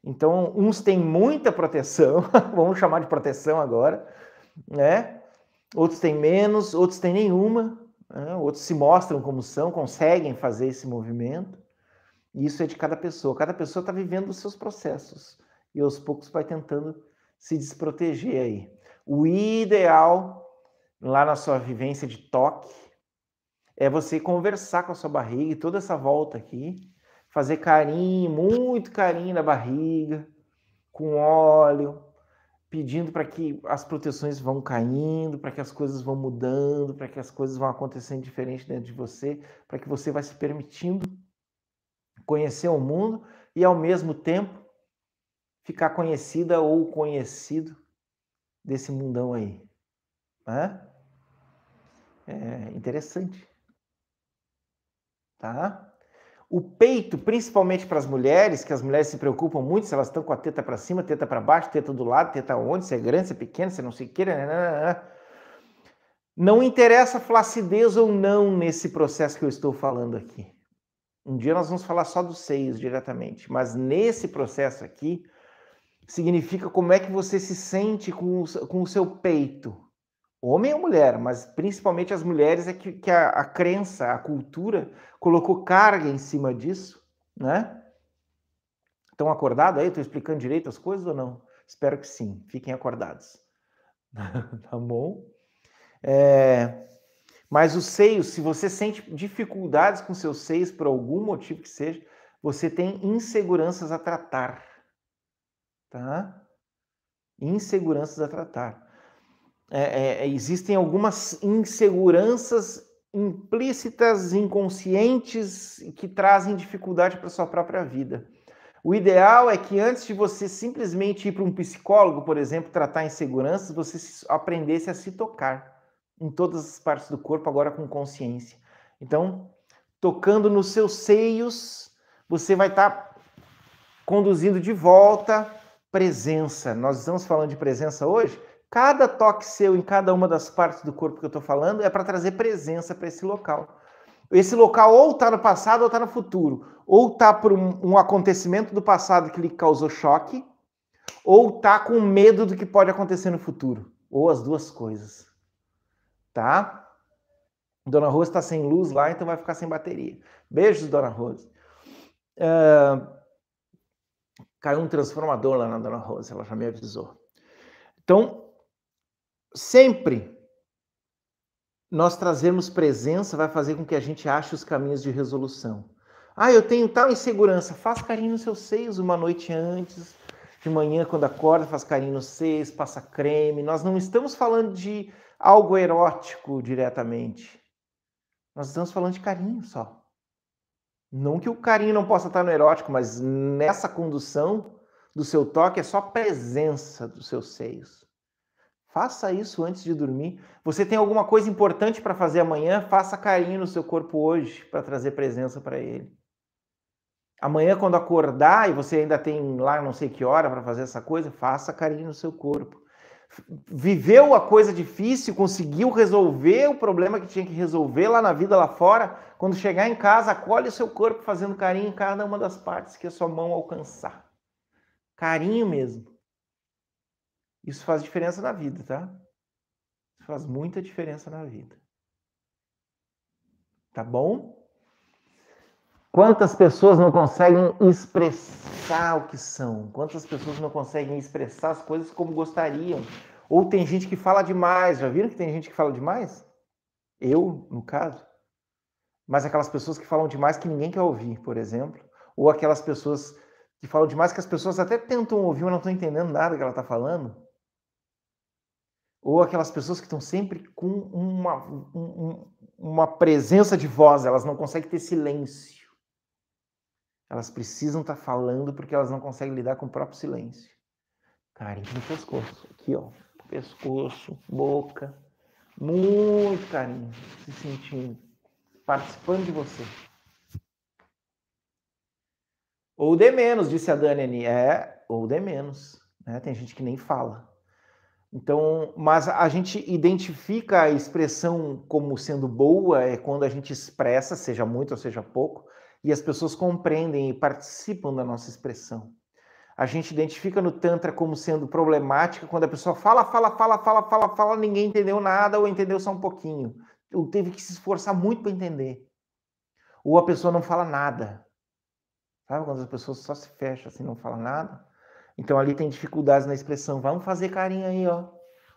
Então, uns têm muita proteção, *laughs* vamos chamar de proteção agora, né? Outros têm menos, outros têm nenhuma, né? outros se mostram como são, conseguem fazer esse movimento. Isso é de cada pessoa. Cada pessoa está vivendo os seus processos e aos poucos vai tentando se desproteger aí. O ideal lá na sua vivência de toque é você conversar com a sua barriga e toda essa volta aqui, fazer carinho, muito carinho na barriga, com óleo, pedindo para que as proteções vão caindo, para que as coisas vão mudando, para que as coisas vão acontecendo diferente dentro de você, para que você vai se permitindo conhecer o mundo e ao mesmo tempo ficar conhecida ou conhecido desse mundão aí. É interessante tá? O peito, principalmente para as mulheres, que as mulheres se preocupam muito se elas estão com a teta para cima, teta para baixo, teta do lado, teta onde, se é grande, se é pequeno, se não se queira, né, né, né, Não interessa flacidez ou não nesse processo que eu estou falando aqui. Um dia nós vamos falar só dos seios diretamente, mas nesse processo aqui, significa como é que você se sente com o, com o seu peito. Homem ou mulher, mas principalmente as mulheres é que, que a, a crença, a cultura colocou carga em cima disso, né? Estão acordados aí? Estou explicando direito as coisas ou não? Espero que sim. Fiquem acordados. *laughs* tá bom? É... Mas os seios, se você sente dificuldades com seus seios por algum motivo que seja, você tem inseguranças a tratar. Tá? Inseguranças a tratar. É, é, existem algumas inseguranças implícitas, inconscientes, que trazem dificuldade para sua própria vida. O ideal é que antes de você simplesmente ir para um psicólogo, por exemplo, tratar inseguranças, você aprendesse a se tocar em todas as partes do corpo, agora com consciência. Então, tocando nos seus seios, você vai estar tá conduzindo de volta presença. Nós estamos falando de presença hoje. Cada toque seu em cada uma das partes do corpo que eu estou falando é para trazer presença para esse local. Esse local ou está no passado ou está no futuro. Ou está por um, um, acontecimento do passado que lhe causou choque, ou está com medo do que pode acontecer no futuro. Ou as duas coisas. Tá? Dona Rose está sem luz lá, então vai ficar sem bateria. Beijos, Dona Rose. Uh, caiu um transformador lá na Dona Rose, ela já me avisou. Então, sempre nós trazermos presença vai fazer com que a gente ache os caminhos de resolução. Ah, eu tenho tal insegurança. Faz carinho nos seus seios uma noite antes, de manhã, quando acorda, faz carinho nos seios, passa creme. Nós não estamos falando de algo erótico diretamente. Nós estamos falando de carinho só. Não que o carinho não possa estar no erótico, mas nessa condução do seu toque é só presença dos seus seios. Faça isso antes de dormir. Você tem alguma coisa importante para fazer amanhã? Faça carinho no seu corpo hoje para trazer presença para ele. Amanhã, quando acordar e você ainda tem lá não sei que hora para fazer essa coisa, faça carinho no seu corpo. Viveu a coisa difícil, conseguiu resolver o problema que tinha que resolver lá na vida, lá fora. Quando chegar em casa, acolhe o seu corpo fazendo carinho em cada uma das partes que a sua mão alcançar. Carinho mesmo. Isso faz diferença na vida, tá? Isso faz muita diferença na vida. Tá bom? Quantas pessoas não conseguem expressar o que são? Quantas pessoas não conseguem expressar as coisas como gostariam? Ou tem gente que fala demais. Já viram que tem gente que fala demais? Eu, no caso. Mas aquelas pessoas que falam demais que ninguém quer ouvir, por exemplo. Ou aquelas pessoas que falam demais que as pessoas até tentam ouvir, mas não estão entendendo nada que ela está falando. Ou aquelas pessoas que estão sempre com uma, um, uma presença de voz, elas não conseguem ter silêncio. Elas precisam estar tá falando porque elas não conseguem lidar com o próprio silêncio. Carinho no pescoço. Aqui, ó. Pescoço, boca. Muito carinho. Se sentindo. Participando de você. Ou de menos, disse a Dani. É, ou de menos. Né? Tem gente que nem fala. Então, mas a gente identifica a expressão como sendo boa é quando a gente expressa, seja muito ou seja pouco, e as pessoas compreendem e participam da nossa expressão. A gente identifica no Tantra como sendo problemática quando a pessoa fala, fala, fala, fala, fala, fala, ninguém entendeu nada ou entendeu só um pouquinho. Ou teve que se esforçar muito para entender. Ou a pessoa não fala nada. Sabe quando as pessoas só se fecham assim, não fala nada? Então ali tem dificuldades na expressão. Vamos fazer carinho aí, ó.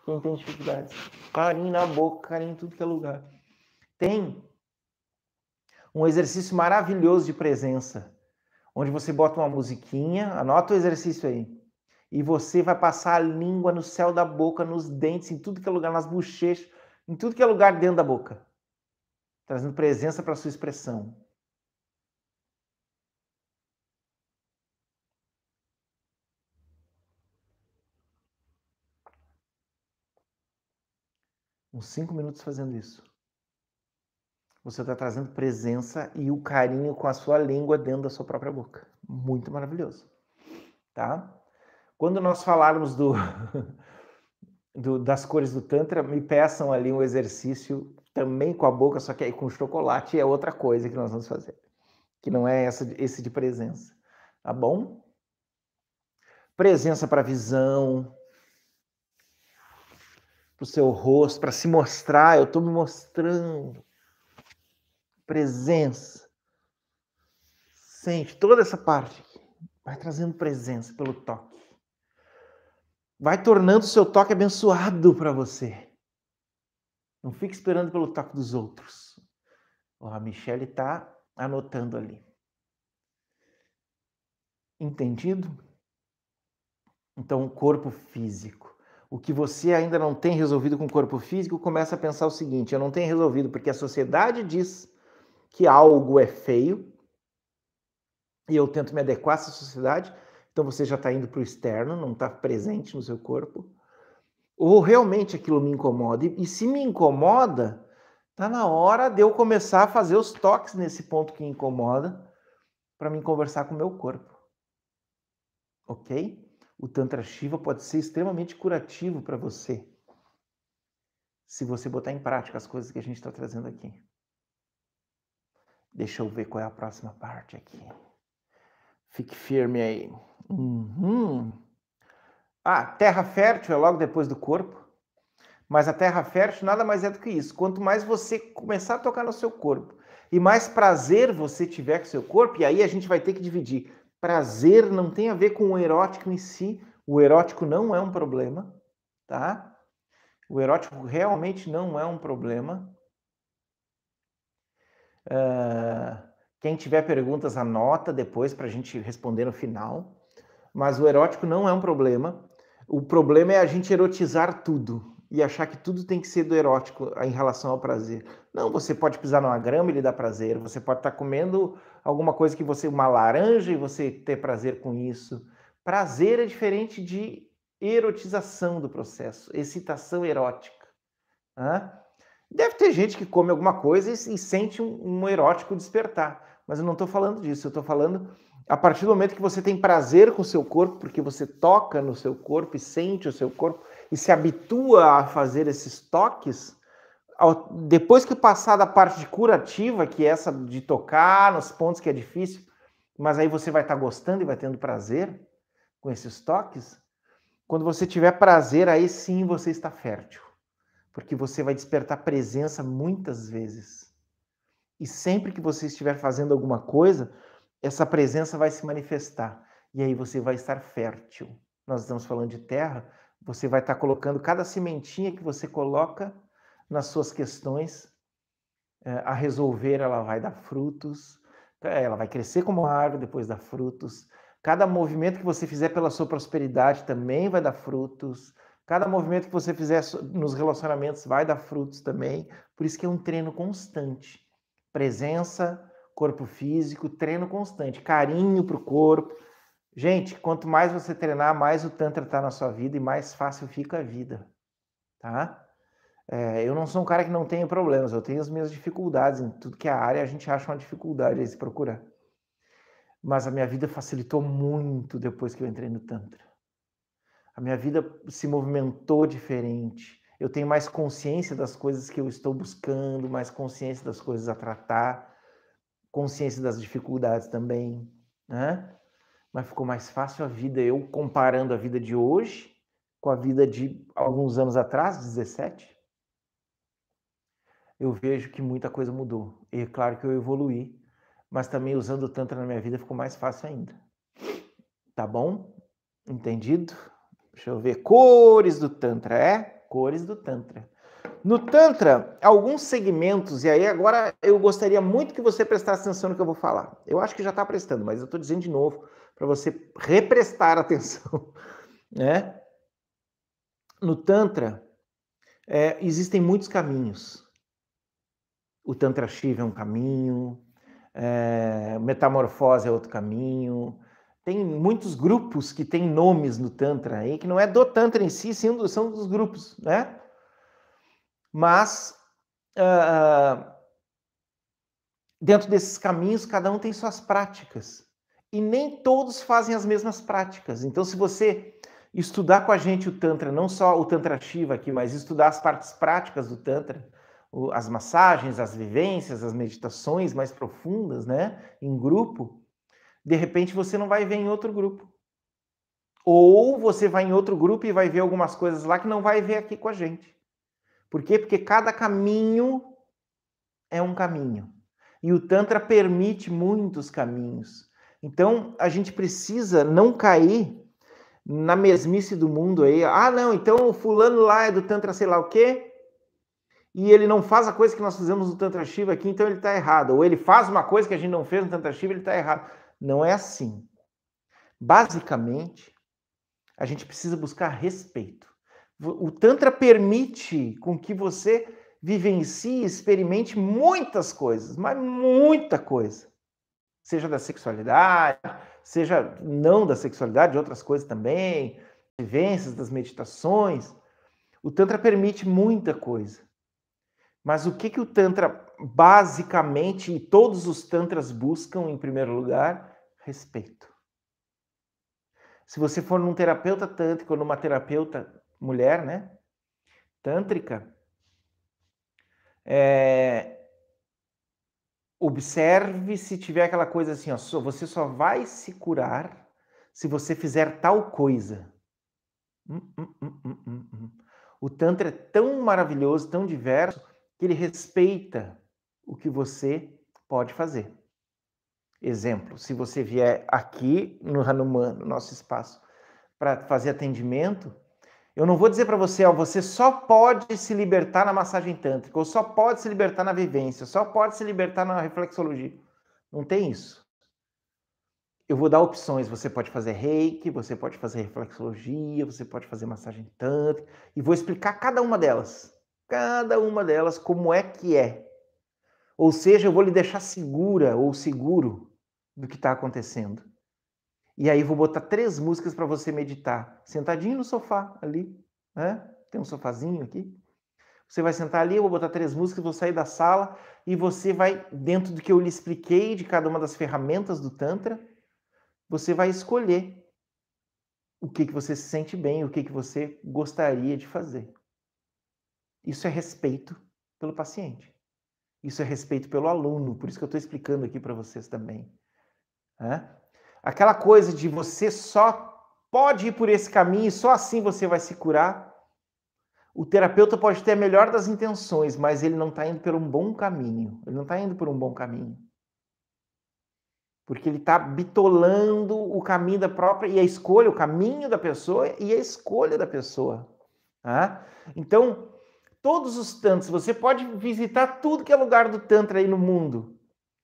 Quem tem dificuldades. Carinho na boca, carinho em tudo que é lugar. Tem um exercício maravilhoso de presença, onde você bota uma musiquinha, anota o exercício aí. E você vai passar a língua no céu da boca, nos dentes, em tudo que é lugar, nas bochechas, em tudo que é lugar dentro da boca. Trazendo presença para sua expressão. Uns cinco minutos fazendo isso. Você está trazendo presença e o carinho com a sua língua dentro da sua própria boca. Muito maravilhoso. Tá? Quando nós falarmos do, *laughs* do, das cores do Tantra, me peçam ali um exercício também com a boca, só que aí com chocolate é outra coisa que nós vamos fazer, que não é essa, esse de presença, tá bom? Presença para visão, para o seu rosto, para se mostrar, eu estou me mostrando. Presença. Sente toda essa parte. Vai trazendo presença pelo toque. Vai tornando o seu toque abençoado para você. Não fique esperando pelo toque dos outros. Oh, a Michelle está anotando ali. Entendido? Então, corpo físico. O que você ainda não tem resolvido com o corpo físico, começa a pensar o seguinte: eu não tenho resolvido porque a sociedade diz que algo é feio e eu tento me adequar a essa sociedade. Então você já está indo para o externo, não está presente no seu corpo ou realmente aquilo me incomoda. E, e se me incomoda, tá na hora de eu começar a fazer os toques nesse ponto que incomoda para mim conversar com o meu corpo. Ok? O Tantra Shiva pode ser extremamente curativo para você se você botar em prática as coisas que a gente está trazendo aqui. Deixa eu ver qual é a próxima parte aqui. Fique firme aí. Uhum. Ah, terra fértil é logo depois do corpo. Mas a terra fértil nada mais é do que isso. Quanto mais você começar a tocar no seu corpo e mais prazer você tiver com seu corpo, e aí a gente vai ter que dividir. Prazer não tem a ver com o erótico em si. O erótico não é um problema, tá? O erótico realmente não é um problema. Uh, quem tiver perguntas, anota depois para a gente responder no final. Mas o erótico não é um problema. O problema é a gente erotizar tudo e achar que tudo tem que ser do erótico em relação ao prazer. Não, você pode pisar numa grama e lhe dar prazer, você pode estar comendo alguma coisa que você, uma laranja e você ter prazer com isso. Prazer é diferente de erotização do processo, excitação erótica. Né? Deve ter gente que come alguma coisa e, e sente um, um erótico despertar, mas eu não estou falando disso, eu estou falando a partir do momento que você tem prazer com o seu corpo, porque você toca no seu corpo e sente o seu corpo e se habitua a fazer esses toques, depois que passar da parte de curativa, que é essa de tocar nos pontos que é difícil, mas aí você vai estar gostando e vai tendo prazer com esses toques, quando você tiver prazer, aí sim você está fértil, porque você vai despertar presença muitas vezes. E sempre que você estiver fazendo alguma coisa, essa presença vai se manifestar e aí você vai estar fértil. Nós estamos falando de terra, você vai estar colocando cada sementinha que você coloca nas suas questões é, a resolver, ela vai dar frutos, é, ela vai crescer como árvore, depois dar frutos. Cada movimento que você fizer pela sua prosperidade também vai dar frutos. Cada movimento que você fizer nos relacionamentos vai dar frutos também. Por isso que é um treino constante. Presença, corpo físico, treino constante, carinho para o corpo. Gente, quanto mais você treinar, mais o Tantra está na sua vida e mais fácil fica a vida, tá? É, eu não sou um cara que não tenho problemas, eu tenho as minhas dificuldades em tudo que é área, a gente acha uma dificuldade aí se procurar. Mas a minha vida facilitou muito depois que eu entrei no Tantra. A minha vida se movimentou diferente. Eu tenho mais consciência das coisas que eu estou buscando, mais consciência das coisas a tratar consciência das dificuldades também, né? Mas ficou mais fácil a vida, eu comparando a vida de hoje com a vida de alguns anos atrás, 17, eu vejo que muita coisa mudou. E é claro que eu evoluí, mas também usando o Tantra na minha vida ficou mais fácil ainda. Tá bom? Entendido? Deixa eu ver. Cores do Tantra, é? Cores do Tantra. No Tantra, alguns segmentos, e aí agora eu gostaria muito que você prestasse atenção no que eu vou falar. Eu acho que já está prestando, mas eu estou dizendo de novo para você represtar atenção. *laughs* Né? No Tantra, é, existem muitos caminhos. O Tantra Shiva é um caminho, é, Metamorfose é outro caminho. Tem muitos grupos que têm nomes no Tantra aí, que não é do Tantra em si, sim, são dos grupos, né? Mas uh, dentro desses caminhos, cada um tem suas práticas. E nem todos fazem as mesmas práticas. Então, se você estudar com a gente o Tantra, não só o Tantra Shiva aqui, mas estudar as partes práticas do Tantra, as massagens, as vivências, as meditações mais profundas, né, em grupo, de repente você não vai ver em outro grupo. Ou você vai em outro grupo e vai ver algumas coisas lá que não vai ver aqui com a gente. Por quê? Porque cada caminho é um caminho. E o Tantra permite muitos caminhos. Então, a gente precisa não cair na mesmice do mundo aí. Ah, não, então o fulano lá é do Tantra sei lá o quê, e ele não faz a coisa que nós fizemos no Tantra Shiva aqui, então ele está errado. Ou ele faz uma coisa que a gente não fez no Tantra Shiva, ele está errado. Não é assim. Basicamente, a gente precisa buscar respeito. O Tantra permite com que você vivencie experimente muitas coisas, mas muita coisa. Seja da sexualidade, seja não da sexualidade, outras coisas também, vivências das meditações. O Tantra permite muita coisa. Mas o que, que o Tantra basicamente, e todos os Tantras buscam em primeiro lugar? Respeito. Se você for num terapeuta tântrico ou numa terapeuta mulher, né? Tântrica, é... observe se tiver aquela coisa assim, ó, você só vai se curar se você fizer tal coisa. Hum, hum, hum, hum, hum, hum. o Tantra é tão maravilhoso, tão diverso, que ele respeita o que você pode fazer. Exemplo, se você vier aqui no Hanuman, no nosso espaço, para fazer atendimento, eu não vou dizer para você, ó, você só pode se libertar na massagem tântrica, ou só pode se libertar na vivência, só pode se libertar na reflexologia. Não tem isso. Eu vou dar opções. Você pode fazer reiki, você pode fazer reflexologia, você pode fazer massagem tântrica, e vou explicar cada uma delas. Cada uma delas como é que é. Ou seja, eu vou lhe deixar segura ou seguro do que está acontecendo. E aí vou botar três músicas para você meditar, sentadinho no sofá ali, né? Tem um sofazinho aqui. Você vai sentar ali, eu vou botar três músicas, vou sair da sala e você vai dentro do que eu lhe expliquei de cada uma das ferramentas do tantra, você vai escolher o que que você se sente bem, o que que você gostaria de fazer. Isso é respeito pelo paciente. Isso é respeito pelo aluno, por isso que eu estou explicando aqui para vocês também. Né? Aquela coisa de você só pode ir por esse caminho e só assim você vai se curar. O terapeuta pode ter a melhor das intenções, mas ele não está indo por um bom caminho. Ele não está indo por um bom caminho. Porque ele está bitolando o caminho da própria e a escolha, o caminho da pessoa e a escolha da pessoa. Tá? Então, todos os tantras, você pode visitar tudo que é lugar do Tantra aí no mundo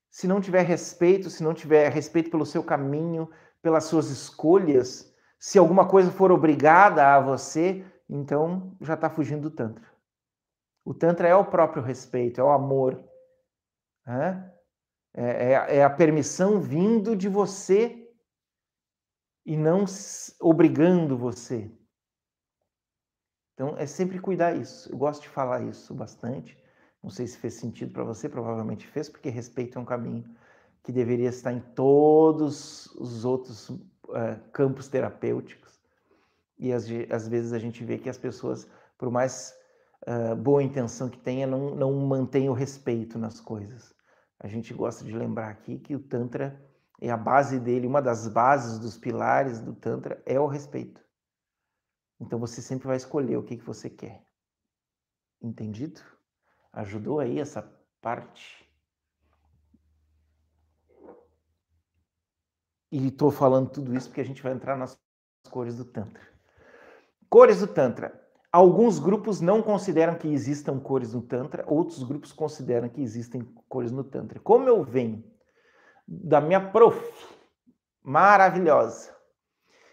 se não tiver respeito, se não tiver respeito pelo seu caminho, pelas suas escolhas, se alguma coisa for obrigada a você, então já está fugindo do Tantra. O Tantra é o próprio respeito, é o amor. Né? É, é, é a permissão vindo de você e não obrigando você. Então é sempre cuidar isso. Eu gosto de falar isso bastante. Não sei se fez sentido para você, provavelmente fez, porque respeito é um caminho que deveria estar em todos os outros uh, campos terapêuticos. E às, às, vezes a gente vê que as pessoas, por mais uh, boa intenção que tenha, não, não mantêm o respeito nas coisas. A gente gosta de lembrar aqui que o Tantra é a base dele, uma das bases dos pilares do Tantra é o respeito. Então você sempre vai escolher o que, que você quer. Entendido? Ajudou aí essa parte? E estou falando tudo isso porque a gente vai entrar nas cores do Tantra. Cores do Tantra. Alguns grupos não consideram que existam cores no Tantra, outros grupos consideram que existem cores no Tantra. Como eu venho da minha prof, maravilhosa.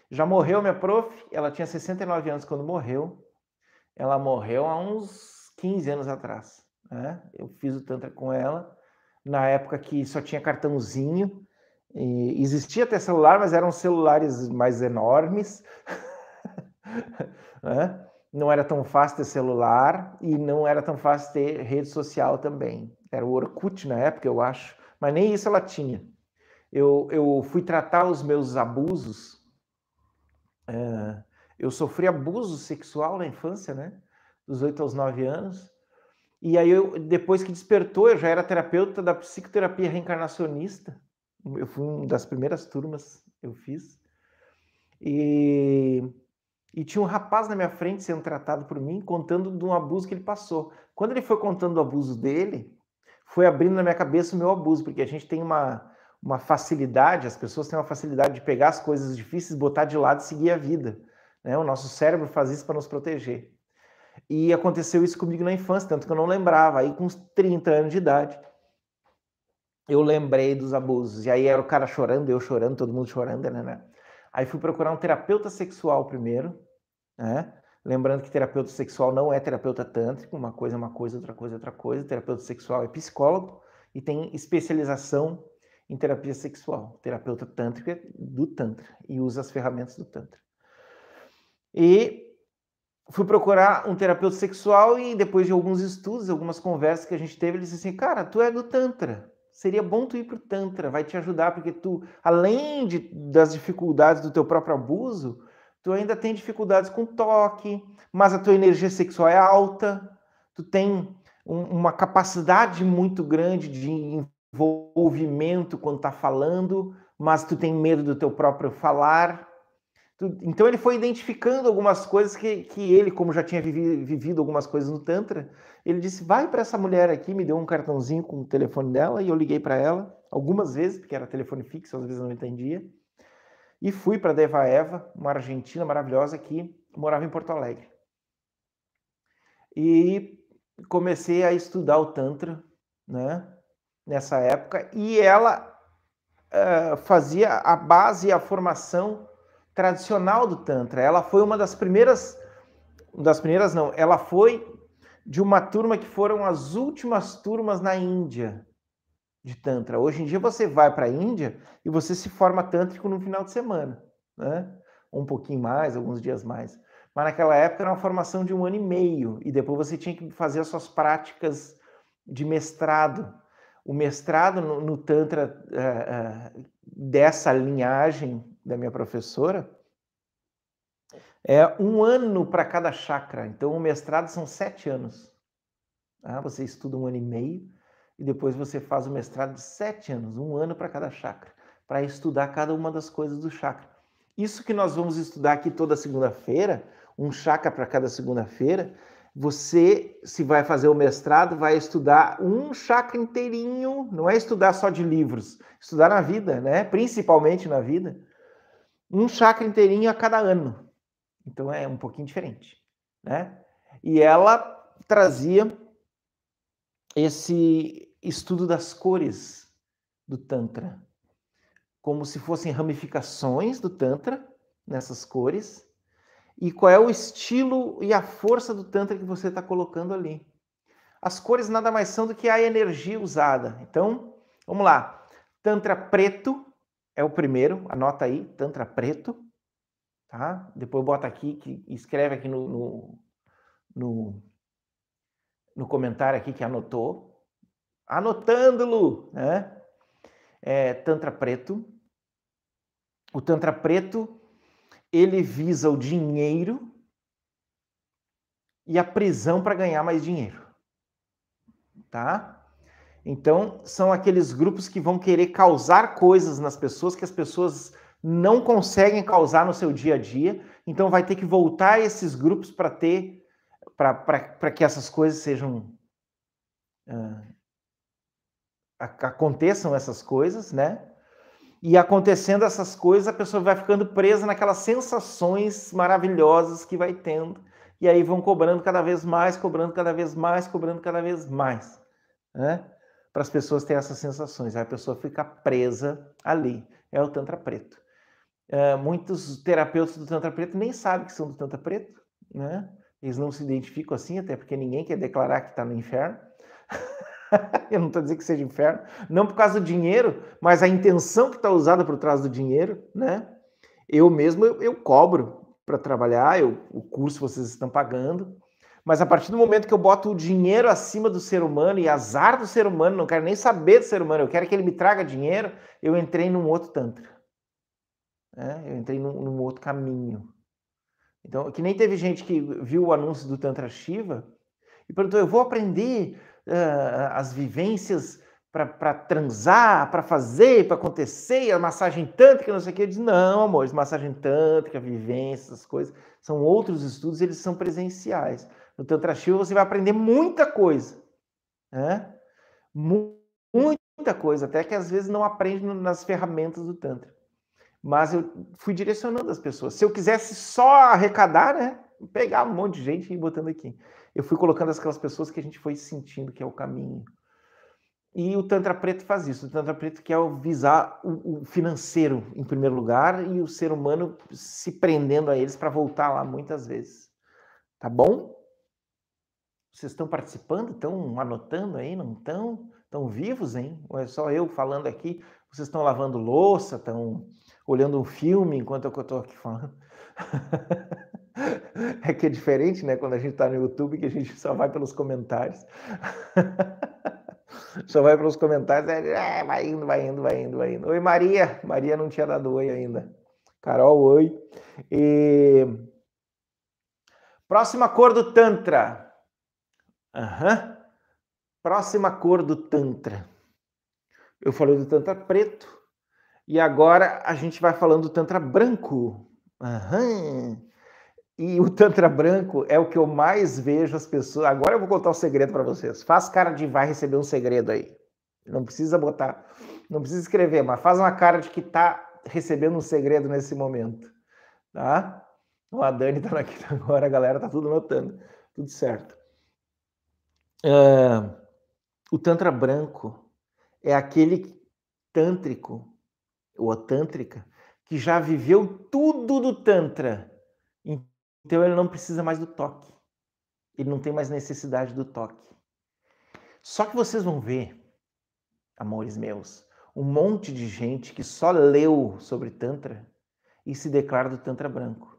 Já morreu minha prof, ela tinha 69 anos quando morreu. Ela morreu há uns 15 anos atrás. Né? Eu fiz o Tantra com ela, na época que só tinha cartãozinho, existia até celular, mas eram celulares mais enormes. *laughs* né? Não era tão fácil ter celular e não era tão fácil ter rede social também. Era o Orkut na época, eu acho, mas nem isso ela tinha. Eu, eu fui tratar os meus abusos. Uh, eu sofri abuso sexual na infância, né? Dos 8 aos 9 anos. E aí, eu, depois que despertou, eu já era terapeuta da psicoterapia reencarnacionista. Eu fui uma das primeiras turmas eu fiz. E, e tinha um rapaz na minha frente sendo tratado por mim, contando de um abuso que ele passou. Quando ele foi contando o abuso dele, foi abrindo na minha cabeça o meu abuso, porque a gente tem uma, uma facilidade, as pessoas têm uma facilidade de pegar as coisas difíceis, botar de lado e seguir a vida. Né? O nosso cérebro faz isso para nos proteger. E aconteceu isso comigo na infância, tanto que eu não lembrava. Aí, com uns 30 anos de idade, eu lembrei dos abusos. E aí era o cara chorando, eu chorando, todo mundo chorando, né? né? Aí fui procurar um terapeuta sexual primeiro, né? Lembrando que terapeuta sexual não é terapeuta tântrico, uma coisa é uma coisa, outra coisa é outra coisa. Terapeuta sexual é psicólogo e tem especialização em terapia sexual. Terapeuta tântrico é do Tantra e usa as ferramentas do Tantra. E fui procurar um terapeuta sexual e depois de alguns estudos, algumas conversas que a gente teve, ele disse assim, cara, tu é do Tantra, seria bom tu ir para o Tantra, vai te ajudar, porque tu, além de, das dificuldades do teu próprio abuso, tu ainda tem dificuldades com toque, mas a tua energia sexual é alta, tu tem um, uma capacidade muito grande de envolvimento quando tá falando, mas tu tem medo do teu próprio falar, então ele foi identificando algumas coisas que, que ele, como já tinha vivido, vivido algumas coisas no Tantra, ele disse: vai para essa mulher aqui, me deu um cartãozinho com o telefone dela, e eu liguei para ela algumas vezes, porque era telefone fixo, às vezes não entendia. E fui para Deva Eva, uma argentina maravilhosa que morava em Porto Alegre. E comecei a estudar o Tantra, né, nessa época, e ela uh, fazia a base e a formação tradicional do Tantra. Ela foi uma das primeiras, das primeiras não, ela foi de uma turma que foram as últimas turmas na Índia de Tantra. Hoje em dia você vai para a Índia e você se forma tântrico no final de semana, né? Um pouquinho mais, alguns dias mais. Mas naquela época era uma formação de um ano e meio e depois você tinha que fazer as suas práticas de mestrado. O mestrado no, no Tantra uh, uh, dessa linhagem da minha professora é um ano para cada chakra. Então, o mestrado são sete anos. Ah, você estuda um ano e meio e depois você faz o mestrado de sete anos, um ano para cada chakra, para estudar cada uma das coisas do chakra. Isso que nós vamos estudar aqui toda segunda-feira, um chakra para cada segunda-feira, você, se vai fazer o mestrado, vai estudar um chakra inteirinho, não é estudar só de livros, estudar na vida, né? Principalmente na vida um chakra inteirinho a cada ano. Então é um pouquinho diferente, né? E ela trazia esse estudo das cores do Tantra, como se fossem ramificações do Tantra nessas cores, e qual é o estilo e a força do Tantra que você está colocando ali. As cores nada mais são do que a energia usada. Então, vamos lá. Tantra preto é o primeiro, anota aí, Tantra Preto, tá? Depois bota aqui, que escreve aqui no, no, no, no comentário aqui que anotou. Anotando, Lu, né? É, Tantra Preto. O Tantra Preto, ele visa o dinheiro e a prisão para ganhar mais dinheiro, tá? Então, são aqueles grupos que vão querer causar coisas nas pessoas que as pessoas não conseguem causar no seu dia a dia. Então, vai ter que voltar esses grupos para ter, para que essas coisas sejam. Uh, aconteçam essas coisas, né? E acontecendo essas coisas, a pessoa vai ficando presa naquelas sensações maravilhosas que vai tendo. E aí vão cobrando cada vez mais, cobrando cada vez mais, cobrando cada vez mais. Né? Para as pessoas terem essas sensações. Aí a pessoa fica presa ali. É o Tantra Preto. É, muitos terapeutas do Tantra Preto nem sabem que são do Tantra Preto, né? Eles não se identificam assim, até porque ninguém quer declarar que está no inferno. *laughs* eu não estou dizendo que seja inferno, não por causa do dinheiro, mas a intenção que está usada por trás do dinheiro, né? Eu mesmo eu, eu cobro para trabalhar, eu, o curso vocês estão pagando, mas a partir do momento que eu boto o dinheiro acima do ser humano e azar do ser humano, não quero nem saber do ser humano, eu quero que ele me traga dinheiro, eu entrei num outro tantra. É, eu entrei num, num, outro caminho. Então, que nem teve gente que viu o anúncio do Tantra Shiva e perguntou: eu vou aprender uh, as vivências para transar, para fazer, para acontecer, a massagem tântrica, não sei o que. Eu disse, não, amor, massagem tântrica, vivências, essas coisas, são outros estudos, eles são presenciais. No Tantra Shiva você vai aprender muita coisa, né? Muita coisa, até que às vezes não aprende nas ferramentas do Tantra. Mas eu fui direcionando as pessoas. Se eu quisesse só arrecadar, né? Pegar um monte de gente e botando aqui. Eu fui colocando aquelas pessoas que a gente foi sentindo que é o caminho. E o Tantra Preto faz isso. O Tantra Preto quer visar o, financeiro em primeiro lugar e o ser humano se prendendo a eles para voltar lá muitas vezes. Tá bom? Vocês estão participando? Estão anotando aí? Não estão? Estão vivos, hein? Ou é só eu falando aqui? Vocês estão lavando louça? Estão olhando um filme enquanto eu estou aqui falando? *laughs* é que é diferente, né? Quando a gente está no YouTube, que a gente só vai pelos comentários. *laughs* Só vai para os comentários, é, vai indo, vai indo, vai indo, vai indo. Oi, Maria. Maria não tinha dado oi ainda. Carol, oi. E... Próxima cor do Tantra. Uhum. Próxima cor do Tantra. Eu falei do Tantra preto. E agora a gente vai falando do Tantra branco. Uhum. E o Tantra branco é o que eu mais vejo as pessoas. Agora eu vou contar o um segredo para vocês. Faz cara de vai receber um segredo aí. Não precisa botar, não precisa escrever, mas faz uma cara de que tá recebendo um segredo nesse momento. Tá? Ó, a Dani tá aqui *laughs* agora, a galera tá tudo notando. Tudo certo. Uh, o Tantra branco é aquele tântrico, ou tântrica, que já viveu tudo do Tantra então ele não precisa mais do toque. Ele não tem mais necessidade do toque. Só que vocês vão ver, amores meus, um monte de gente que só leu sobre Tantra e se declara do Tantra branco.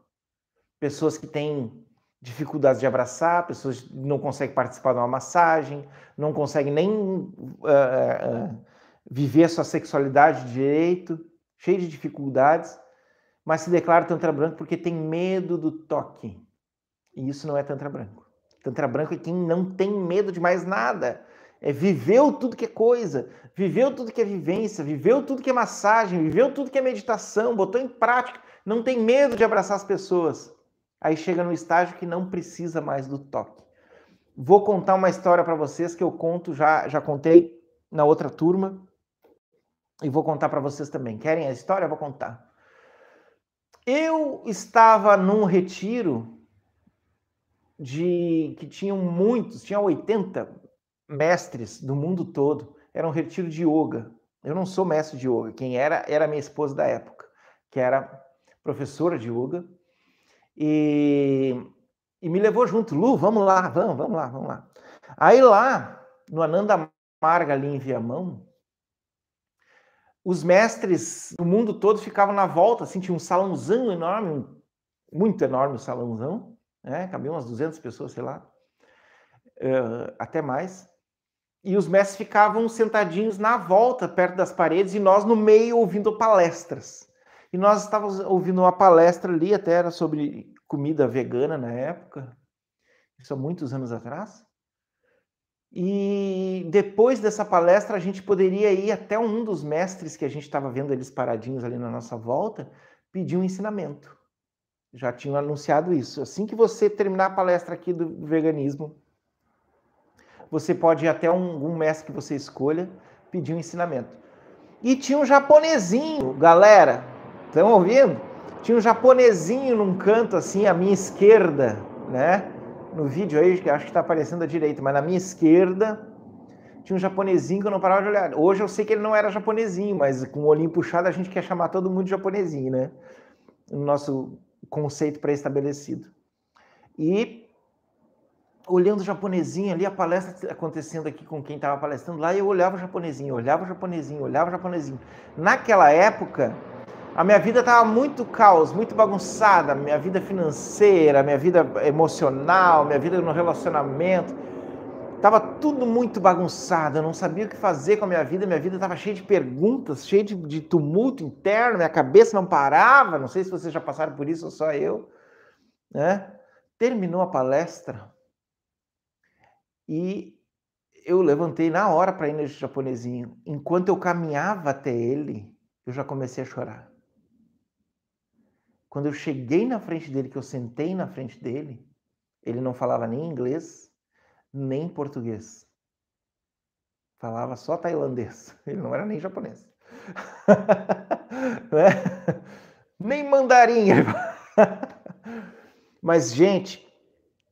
Pessoas que têm dificuldades de abraçar, pessoas não conseguem participar de uma massagem, não conseguem nem uh, uh, viver a sua sexualidade direito, cheio de dificuldades mas se declara Tantra branco porque tem medo do toque. E isso não é Tantra branco. Tantra branco é quem não tem medo de mais nada. É viveu tudo que é coisa, viveu tudo que é vivência, viveu tudo que é massagem, viveu tudo que é meditação, botou em prática, não tem medo de abraçar as pessoas. Aí chega no estágio que não precisa mais do toque. Vou contar uma história para vocês que eu conto já já contei na outra turma e vou contar para vocês também. Querem a história? Eu vou contar. Eu estava num retiro de que tinham muitos, tinha 80 mestres do mundo todo. Era um retiro de yoga. Eu não sou mestre de yoga. Quem era era minha esposa da época, que era professora de yoga. E, e me levou junto. Lu, vamos lá, vamos, vamos lá, vamos lá. Aí lá, no Ananda Marga, ali em Viamão, os mestres do mundo todo ficavam na volta, assim, tinha um salãozão enorme, muito enorme o salãozão, né? Cabiam umas 200 pessoas, sei lá, uh, até mais. E os mestres ficavam sentadinhos na volta, perto das paredes, e nós no meio ouvindo palestras. E nós estávamos ouvindo uma palestra ali, até era sobre comida vegana na época, isso há muitos anos atrás. E depois dessa palestra, a gente poderia ir até um dos mestres que a gente estava vendo eles paradinhos ali na nossa volta, pedir um ensinamento. Já tinham anunciado isso. Assim que você terminar a palestra aqui do veganismo, você pode ir até um, um mestre que você escolha pedir um ensinamento. E tinha um japonesinho, galera, estão ouvindo? Tinha um japonesinho num canto assim à minha esquerda, né? no vídeo aí, que acho que está aparecendo à direita, mas na minha esquerda tinha um japonesinho que eu não parava de olhar. Hoje eu sei que ele não era japonesinho, mas com o olhinho puxado a gente quer chamar todo mundo de japonesinho, né? No nosso conceito pré-estabelecido. E olhando o japonesinho ali, a palestra acontecendo aqui com quem estava palestrando lá, eu olhava o japonesinho, olhava o japonesinho, olhava o japonesinho. Naquela época, a minha vida estava muito caos, muito bagunçada, minha vida financeira, minha vida emocional, minha vida no relacionamento. Estava tudo muito bagunçado, eu não sabia o que fazer com a minha vida, minha vida estava cheia de perguntas, cheia de, de, tumulto interno, minha cabeça não parava, não sei se vocês já passaram por isso ou só eu. né? Terminou a palestra e eu levantei na hora para ir nesse japonesinho. Enquanto eu caminhava até ele, eu já comecei a chorar. Quando eu cheguei na frente dele, que eu sentei na frente dele, ele não falava nem inglês, nem português. Falava só tailandês. *laughs* Ele não era nem japonês. *laughs* né? Nem mandarim. *laughs* Mas, gente,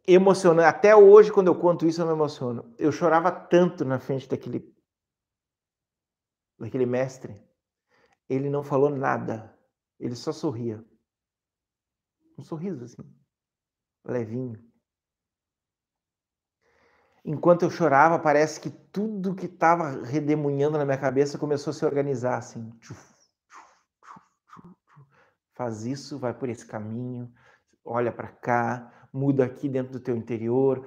emocionante. Até hoje, quando eu conto isso, eu me emociono. Eu chorava tanto na frente daquele, daquele mestre. Ele não falou nada. Ele só sorria. Um sorriso assim, levinho. Enquanto eu chorava, parece que tudo que estava redemunhando na minha cabeça começou a se organizar assim. Faz isso, vai por esse caminho, olha para cá, muda aqui dentro do teu interior.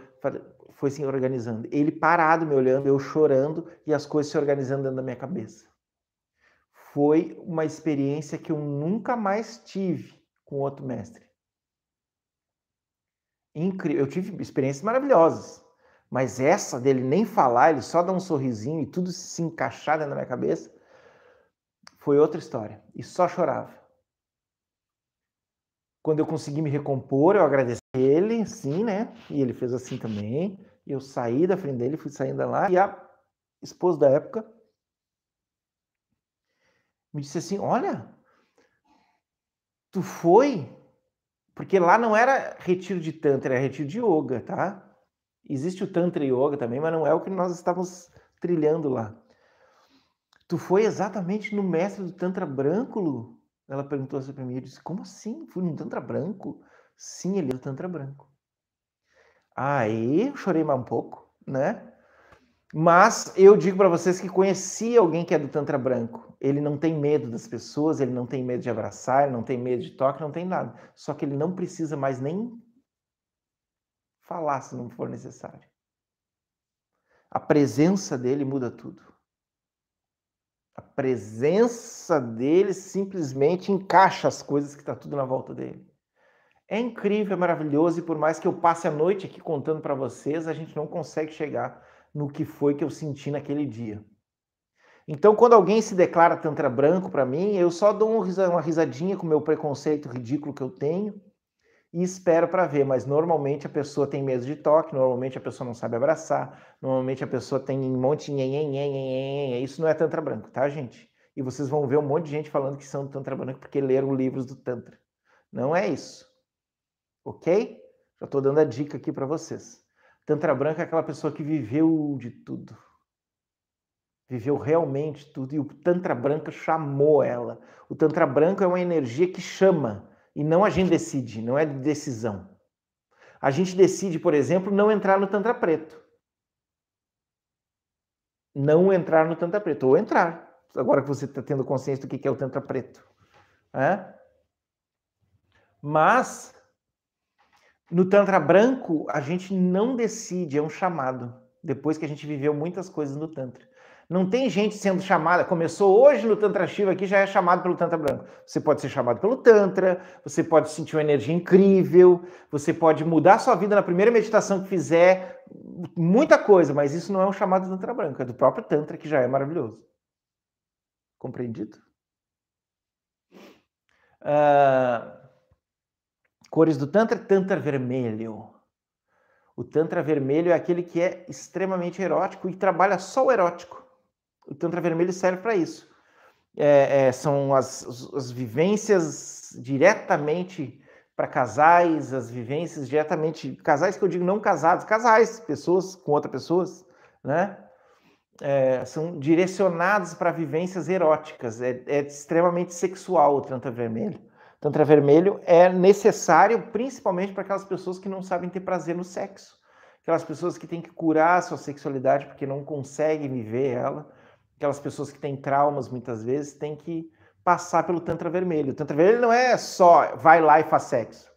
Foi se organizando. Ele parado me olhando, eu chorando e as coisas se organizando dentro da minha cabeça. Foi uma experiência que eu nunca mais tive com outro mestre. Incrível. Eu tive experiências maravilhosas, mas essa dele nem falar, ele só dar um sorrisinho e tudo se encaixar dentro da minha cabeça, foi outra história. E só chorava. Quando eu consegui me recompor, eu agradeci ele, sim, né? E ele fez assim também. E eu saí da frente dele, fui saindo lá. E a esposa da época me disse assim: Olha, tu foi? Porque lá não era retiro de Tantra, era retiro de Yoga, tá? Existe o Tantra Yoga também, mas não é o que nós estávamos trilhando lá. Tu foi exatamente no mestre do Tantra branco, Lu? Ela perguntou assim para mim, eu disse, como assim? Fui no Tantra branco? Sim, ele é do Tantra branco. Aí eu chorei mais um pouco, né? Mas eu digo para vocês que conheci alguém que é do Tantra branco. Ele não tem medo das pessoas, ele não tem medo de abraçar, ele não tem medo de toque, não tem nada. Só que ele não precisa mais nem falar se não for necessário. A presença dele muda tudo. A presença dele simplesmente encaixa as coisas que está tudo na volta dele. É incrível, é maravilhoso e por mais que eu passe a noite aqui contando para vocês, a gente não consegue chegar no que foi que eu senti naquele dia. Então, quando alguém se declara tantra branco para mim, eu só dou uma risadinha com o meu preconceito ridículo que eu tenho e espero para ver, mas normalmente a pessoa tem medo de toque, normalmente a pessoa não sabe abraçar, normalmente a pessoa tem um monte de nhen, isso não é tantra branco, tá, gente? E vocês vão ver um monte de gente falando que são tantra branco porque leram livros do tantra. Não é isso. OK? Já estou dando a dica aqui para vocês. Tantra branco é aquela pessoa que viveu de tudo. Viveu realmente tudo e o Tantra branco chamou ela. O Tantra branco é uma energia que chama e não a gente decide, não é decisão. A gente decide, por exemplo, não entrar no Tantra Preto. Não entrar no Tantra Preto, ou entrar, agora que você está tendo consciência do que é o Tantra Preto. É? Mas, no Tantra Branco, a gente não decide, é um chamado, depois que a gente viveu muitas coisas no Tantra. Não tem gente sendo chamada, começou hoje no Tantra Shiva aqui, já é chamado pelo Tantra Branco. Você pode ser chamado pelo Tantra, você pode sentir uma energia incrível, você pode mudar sua vida na primeira meditação que fizer, muita coisa, mas isso não é um chamado do Tantra Branco, é do próprio Tantra, que já é maravilhoso. Compreendido? Uh, cores do Tantra, Tantra vermelho. O Tantra vermelho é aquele que é extremamente erótico e trabalha só o erótico. O Tantra Vermelho serve para isso. É, é, são as, as vivências diretamente para casais, as vivências diretamente. Casais que eu digo não casados, casais, pessoas com outras pessoas, né? É, são direcionados para vivências eróticas. É, é, extremamente sexual o Tantra Vermelho. Tantra Vermelho é necessário principalmente para aquelas pessoas que não sabem ter prazer no sexo. Aquelas pessoas que têm que curar a sua sexualidade porque não conseguem viver ela aquelas pessoas que têm traumas muitas vezes têm que passar pelo Tantra Vermelho. O Tantra Vermelho não é só vai lá e faz sexo.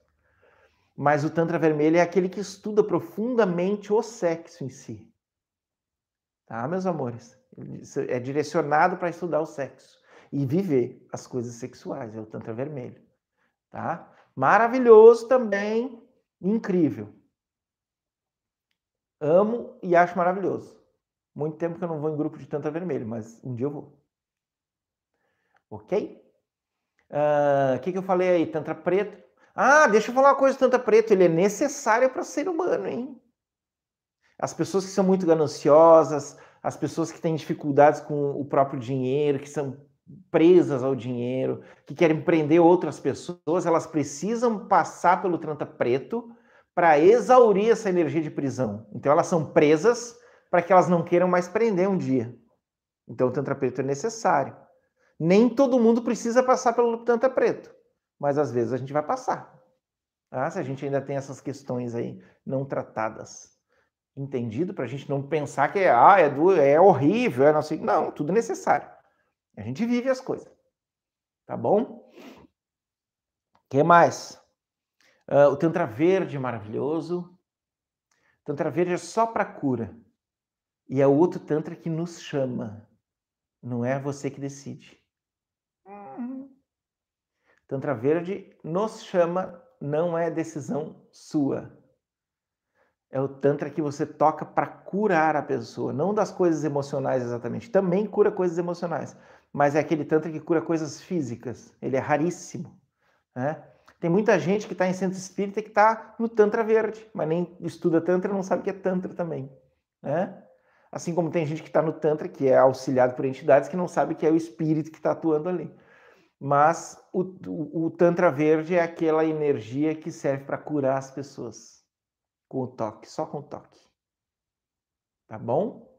Mas o Tantra Vermelho é aquele que estuda profundamente o sexo em si. Tá, meus amores? É direcionado para estudar o sexo e viver as coisas sexuais. É o Tantra Vermelho. Tá? Maravilhoso também incrível. Amo e acho maravilhoso. Muito tempo que eu não vou em grupo de Tantra Vermelho, mas um dia eu vou. Ok? O uh, ah, que, que eu falei aí? Tantra Preto. Ah, deixa eu falar uma coisa do Tantra Preto. Ele é necessário para ser humano, hein? As pessoas que são muito gananciosas, as pessoas que têm dificuldades com o próprio dinheiro, que são presas ao dinheiro, que querem prender outras pessoas, elas precisam passar pelo Tantra Preto para exaurir essa energia de prisão. Então elas são presas para que elas não queiram mais prender um dia. Então o Tantra Preto é necessário. Nem todo mundo precisa passar pelo Tantra Preto, mas às vezes a gente vai passar. Tá? Se a gente ainda tem essas questões aí não tratadas. Entendido? Para a gente não pensar que ah, é, do, é horrível, é não sei. Não, tudo necessário. A gente vive as coisas. Tá bom? O que mais? Uh, o Tantra Verde é maravilhoso. Tantra Verde é só para cura. E é o outro Tantra que nos chama. Não é você que decide. Uhum. Tantra Verde nos chama, não é decisão sua. É o Tantra que você toca para curar a pessoa, não das coisas emocionais exatamente. Também cura coisas emocionais, mas é aquele Tantra que cura coisas físicas. Ele é raríssimo. Né? Tem muita gente que está em centro espírita que está no Tantra verde, mas nem estuda Tantra não sabe o que é Tantra também. Né? Assim como tem gente que está no Tantra, que é auxiliado por entidades, que não sabe que é o espírito que está atuando ali. Mas o, o, o, Tantra verde é aquela energia que serve para curar as pessoas. Com o toque, só com o toque. Tá bom?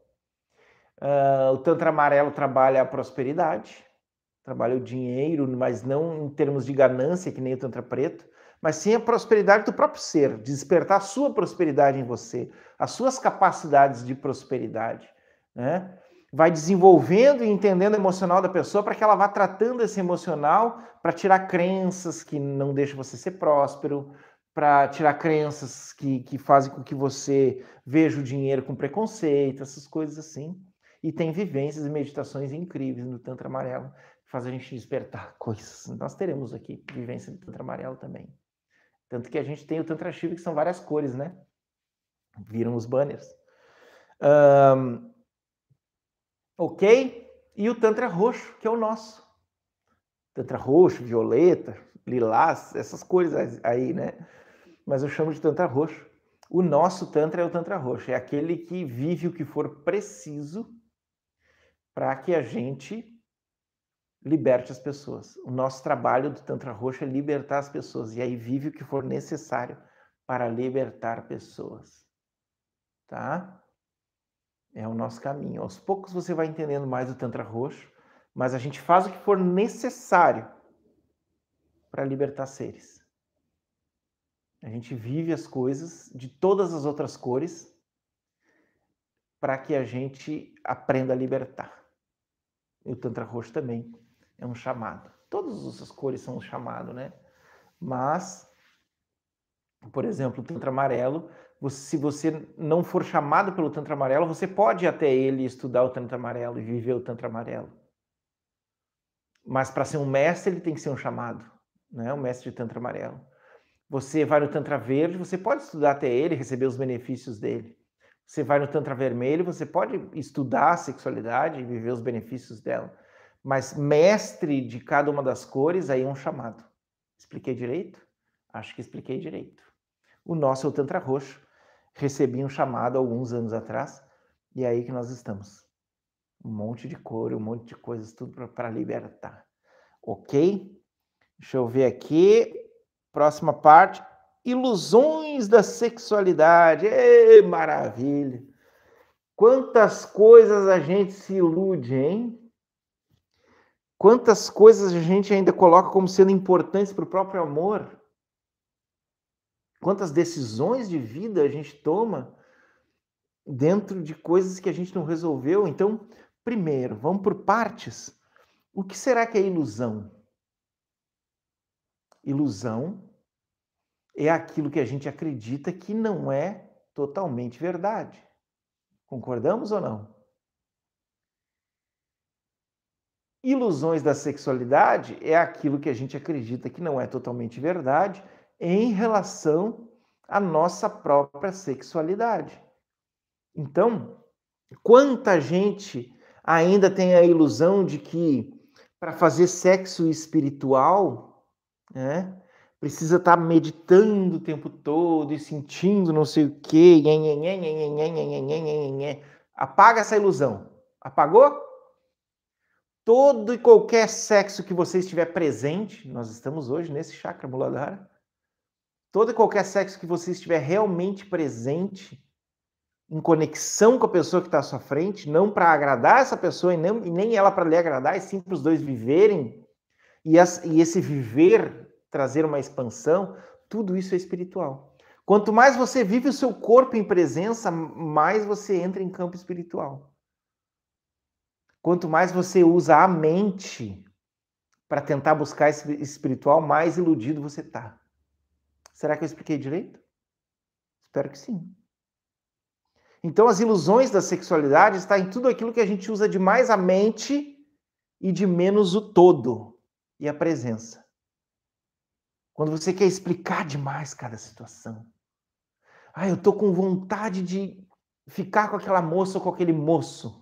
Uh, o Tantra amarelo trabalha a prosperidade trabalha o dinheiro, mas não em termos de ganância, que nem o Tantra Preto, mas sim a prosperidade do próprio ser, despertar a sua prosperidade em você, as suas capacidades de prosperidade. Né? Vai desenvolvendo e entendendo o emocional da pessoa para que ela vá tratando esse emocional para tirar crenças que não deixam você ser próspero, para tirar crenças que, que fazem com que você veja o dinheiro com preconceito, essas coisas assim. E tem vivências e meditações incríveis no Tantra Amarelo faz a gente despertar *laughs* coisas. Nós teremos aqui vivência do Tantra amarelo também. Tanto que a gente tem o Tantra Shiva, que são várias cores, né? Viram os banners. Um, ok? E o Tantra roxo, que é o nosso. Tantra roxo, violeta, lilás, essas cores aí, né? Mas eu chamo de Tantra roxo. O nosso Tantra é o Tantra roxo. É aquele que vive o que for preciso para que a gente liberte as pessoas. O nosso trabalho do Tantra Roxo é libertar as pessoas. E aí vive o que for necessário para libertar pessoas. Tá? É o nosso caminho. Aos poucos você vai entendendo mais o Tantra Roxo, mas a gente faz o que for necessário para libertar seres. A gente vive as coisas de todas as outras cores para que a gente aprenda a libertar. E o Tantra Roxo também é um chamado. Todas as cores são um chamado, né? Mas, por exemplo, o Tantra Amarelo, se você não for chamado pelo Tantra Amarelo, você pode ir até ele estudar o Tantra Amarelo e viver o Tantra Amarelo. Mas para ser um mestre, ele tem que ser um chamado, né? Um mestre de Tantra Amarelo. Você vai no Tantra Verde, você pode estudar até ele, receber os benefícios dele. Você vai no Tantra Vermelho, você pode estudar a sexualidade e viver os benefícios dela. Mas mestre de cada uma das cores, aí é um chamado. Expliquei direito? Acho que expliquei direito. O nosso é o Tantra Roxo. Recebi um chamado alguns anos atrás e é aí que nós estamos. Um monte de cor, um monte de coisas, tudo para libertar. Ok? Deixa eu ver aqui. Próxima parte. Ilusões da sexualidade. Ei, maravilha! Quantas coisas a gente se ilude, hein? Quantas coisas a gente ainda coloca como sendo importantes para o próprio amor? Quantas decisões de vida a gente toma dentro de coisas que a gente não resolveu? Então, primeiro, vamos por partes. O que será que é ilusão? Ilusão é aquilo que a gente acredita que não é totalmente verdade. Concordamos ou não? Ilusões da sexualidade é aquilo que a gente acredita que não é totalmente verdade em relação a nossa própria sexualidade. Então, quanta gente ainda tem a ilusão de que para fazer sexo espiritual, né, precisa estar tá meditando o tempo todo e sentindo não sei o quê. Apaga essa ilusão. Apagou? Todo e qualquer sexo que você estiver presente, nós estamos hoje nesse chakra muladhara, todo e qualquer sexo que você estiver realmente presente, em conexão com a pessoa que está à sua frente, não para agradar essa pessoa e, não, e nem ela para lhe agradar, e sim para os dois viverem, e, as, e esse viver trazer uma expansão, tudo isso é espiritual. Quanto mais você vive o seu corpo em presença, mais você entra em campo espiritual. Quanto mais você usa a mente para tentar buscar esse espiritual, mais iludido você está. Será que eu expliquei direito? Espero que sim. Então, as ilusões da sexualidade está em tudo aquilo que a gente usa de mais a mente e de menos o todo e a presença. Quando você quer explicar demais cada situação. Ah, eu tô com vontade de ficar com aquela moça ou com aquele moço.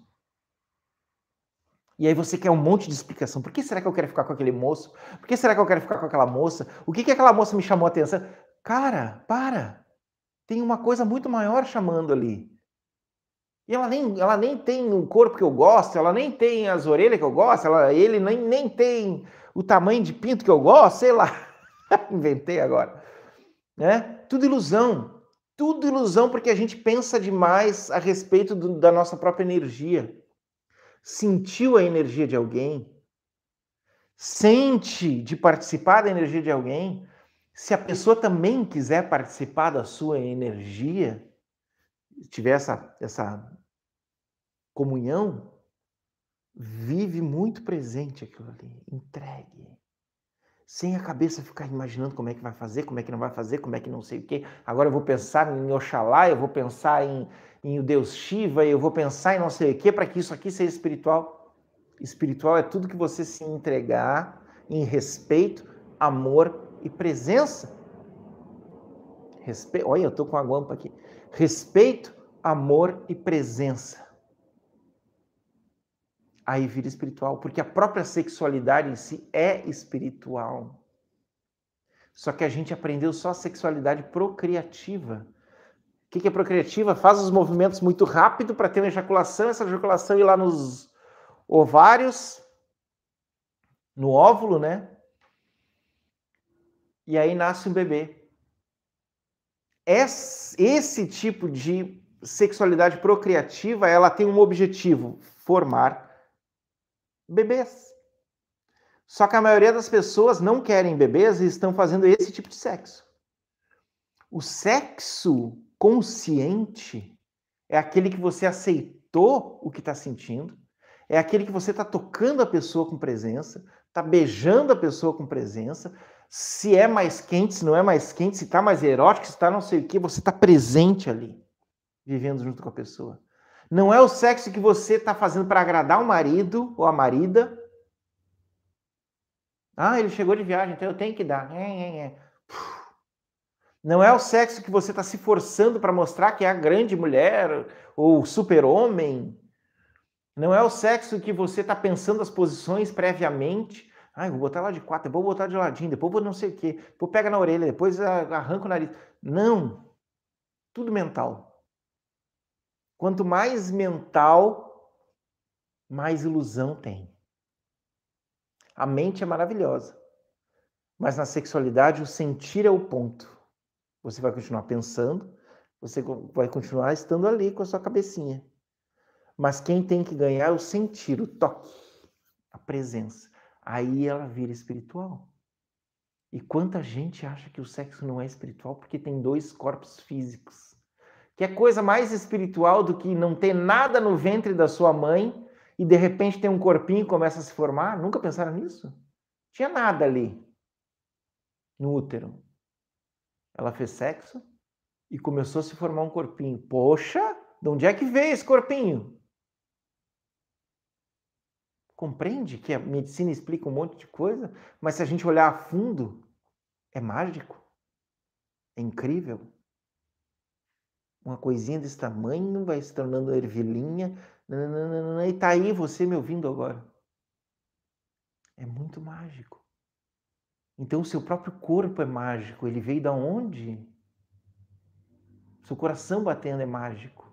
E aí você quer um monte de explicação. Por que será que eu quero ficar com aquele moço? Por que será que eu quero ficar com aquela moça? O que que aquela moça me chamou a atenção? Cara, para. Tem uma coisa muito maior chamando ali. E ela nem, ela nem tem o corpo que eu gosto, ela nem tem as orelhas que eu gosto, ela, ele nem, nem tem o tamanho de pinto que eu gosto, sei lá. *laughs* Inventei agora. Né? Tudo ilusão. Tudo ilusão porque a gente pensa demais a respeito do, da nossa própria energia. Sentiu a energia de alguém? Sente de participar da energia de alguém? Se a pessoa também quiser participar da sua energia, tiver essa, essa comunhão, vive muito presente aquilo ali, entregue. Sem a cabeça ficar imaginando como é que vai fazer, como é que não vai fazer, como é que não sei o quê. Agora eu vou pensar em Oxalá, eu vou pensar em, em o Deus Shiva, eu vou pensar em não sei o quê, para que isso aqui seja espiritual. Espiritual é tudo que você se entregar em respeito, amor e presença. Respe... Olha, eu estou com a guampa aqui. Respeito, amor e presença. Aí vira espiritual, porque a própria sexualidade em si é espiritual. Só que a gente aprendeu só a sexualidade procriativa. O que é procriativa? Faz os movimentos muito rápido para ter uma ejaculação, essa ejaculação ir lá nos ovários, no óvulo, né? E aí nasce um bebê. Esse tipo de sexualidade procriativa, ela tem um objetivo, formar bebês. Só que a maioria das pessoas não querem bebês e estão fazendo esse tipo de sexo. O sexo consciente é aquele que você aceitou o que está sentindo, é aquele que você está tocando a pessoa com presença, está beijando a pessoa com presença, se é mais quente, se não é mais quente, se está mais erótico, se está não sei o que, você está presente ali, vivendo junto com a pessoa. Não é o sexo que você está fazendo para agradar o marido ou a marida. Ah, ele chegou de viagem, então eu tenho que dar. Não é o sexo que você está se forçando para mostrar que é a grande mulher ou super-homem. Não é o sexo que você está pensando as posições previamente Ai, vou botar lá de quatro, depois vou botar de ladinho, depois vou não sei o quê, depois pega na orelha, depois arranca o nariz. Não. Tudo mental. Quanto mais mental, mais ilusão tem. A mente é maravilhosa. Mas na sexualidade, o sentir é o ponto. Você vai continuar pensando, você vai continuar estando ali com a sua cabecinha. Mas quem tem que ganhar é o sentir, o toque, a presença aí ela vira espiritual. E quanta gente acha que o sexo não é espiritual porque tem dois corpos físicos. Que é coisa mais espiritual do que não ter nada no ventre da sua mãe e de repente tem um corpinho e começa a se formar? Nunca pensaram nisso? Tinha nada ali no útero. Ela fez sexo e começou a se formar um corpinho. Poxa, de onde é que veio esse corpinho? Compreende que a medicina explica um monte de coisa, mas se a gente olhar a fundo, é mágico. É incrível. Uma coisinha desse tamanho vai se tornando ervilhinha, e tá aí você me ouvindo agora. É muito mágico. Então o seu próprio corpo é mágico. Ele veio da onde? Seu coração batendo é mágico.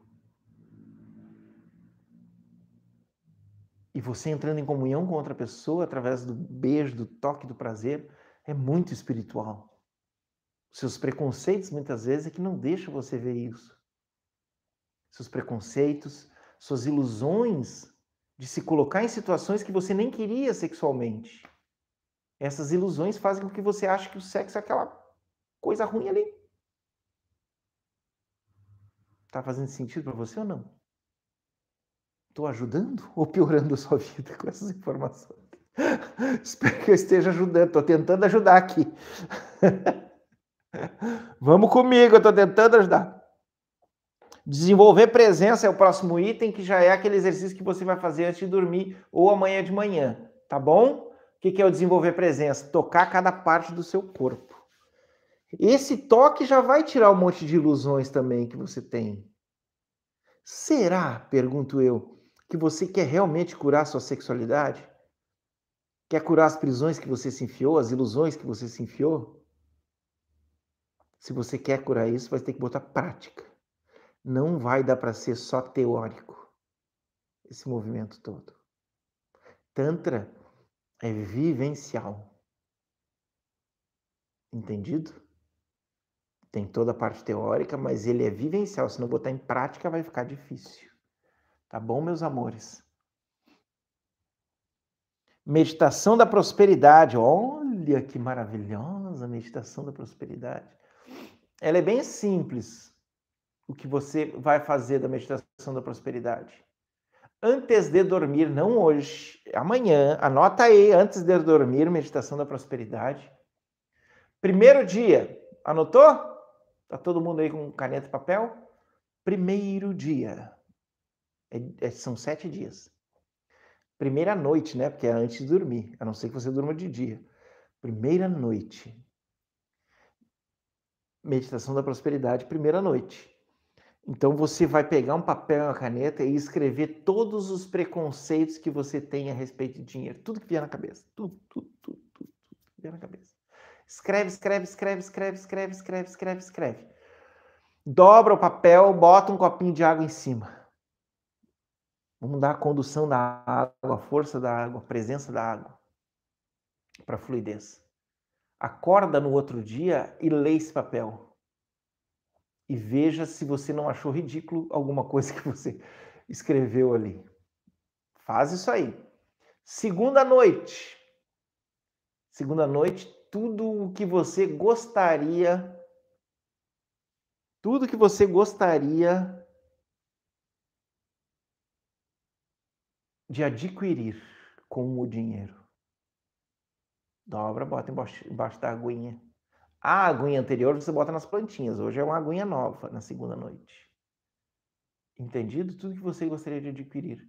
E você entrando em comunhão com outra pessoa através do beijo, do toque, do prazer, é muito espiritual. Seus preconceitos muitas vezes é que não deixam você ver isso. Seus preconceitos, suas ilusões de se colocar em situações que você nem queria sexualmente. Essas ilusões fazem com que você ache que o sexo é aquela coisa ruim ali. Tá fazendo sentido para você ou não? Estou ajudando ou piorando a sua vida com essas informações? *laughs* Espero que eu esteja ajudando. Estou tentando ajudar aqui. *laughs* Vamos comigo, eu estou tentando ajudar. Desenvolver presença é o próximo item, que já é aquele exercício que você vai fazer antes de dormir ou amanhã de manhã, tá bom? O que é o desenvolver presença? Tocar cada parte do seu corpo. Esse toque já vai tirar um monte de ilusões também que você tem. Será, pergunto eu, que você quer realmente curar sua sexualidade? Quer curar as prisões que você se enfiou, as ilusões que você se enfiou? Se você quer curar isso, vai ter que botar prática. Não vai dar para ser só teórico esse movimento todo. Tantra é vivencial. Entendido? Tem toda a parte teórica, mas ele é vivencial. Se não botar em prática, vai ficar difícil. Tá bom, meus amores? Meditação da prosperidade. Olha que maravilhosa meditação da prosperidade. Ela é bem simples. O que você vai fazer da meditação da prosperidade? Antes de dormir, não hoje, amanhã, anota aí, antes de dormir, meditação da prosperidade. Primeiro dia, anotou? Tá todo mundo aí com caneta e papel? Primeiro dia. É, é, são sete dias. Primeira noite, né? Porque é antes de dormir, a não ser que você durma de dia. Primeira noite. Meditação da prosperidade, primeira noite. Então você vai pegar um papel e uma caneta e escrever todos os preconceitos que você tem a respeito de dinheiro. Tudo que vier na cabeça. Tudo, tudo, tudo, tudo, tudo que vier na cabeça. Escreve, escreve, escreve, escreve, escreve, escreve, escreve, escreve. Dobra o papel, bota um copinho de água em cima. Vamos dar a condução da água, a força da água, a presença da água para fluidez. Acorda no outro dia e lê esse papel. E veja se você não achou ridículo alguma coisa que você *laughs* escreveu ali. Faz isso aí. Segunda noite. Segunda noite, tudo o que você gostaria, tudo que você gostaria de adquirir com o dinheiro. Dobra, bota embaixo, embaixo da aguinha. A aguinha anterior você bota nas plantinhas. Hoje é uma aguinha nova na segunda noite. Entendido? Tudo que você gostaria de adquirir.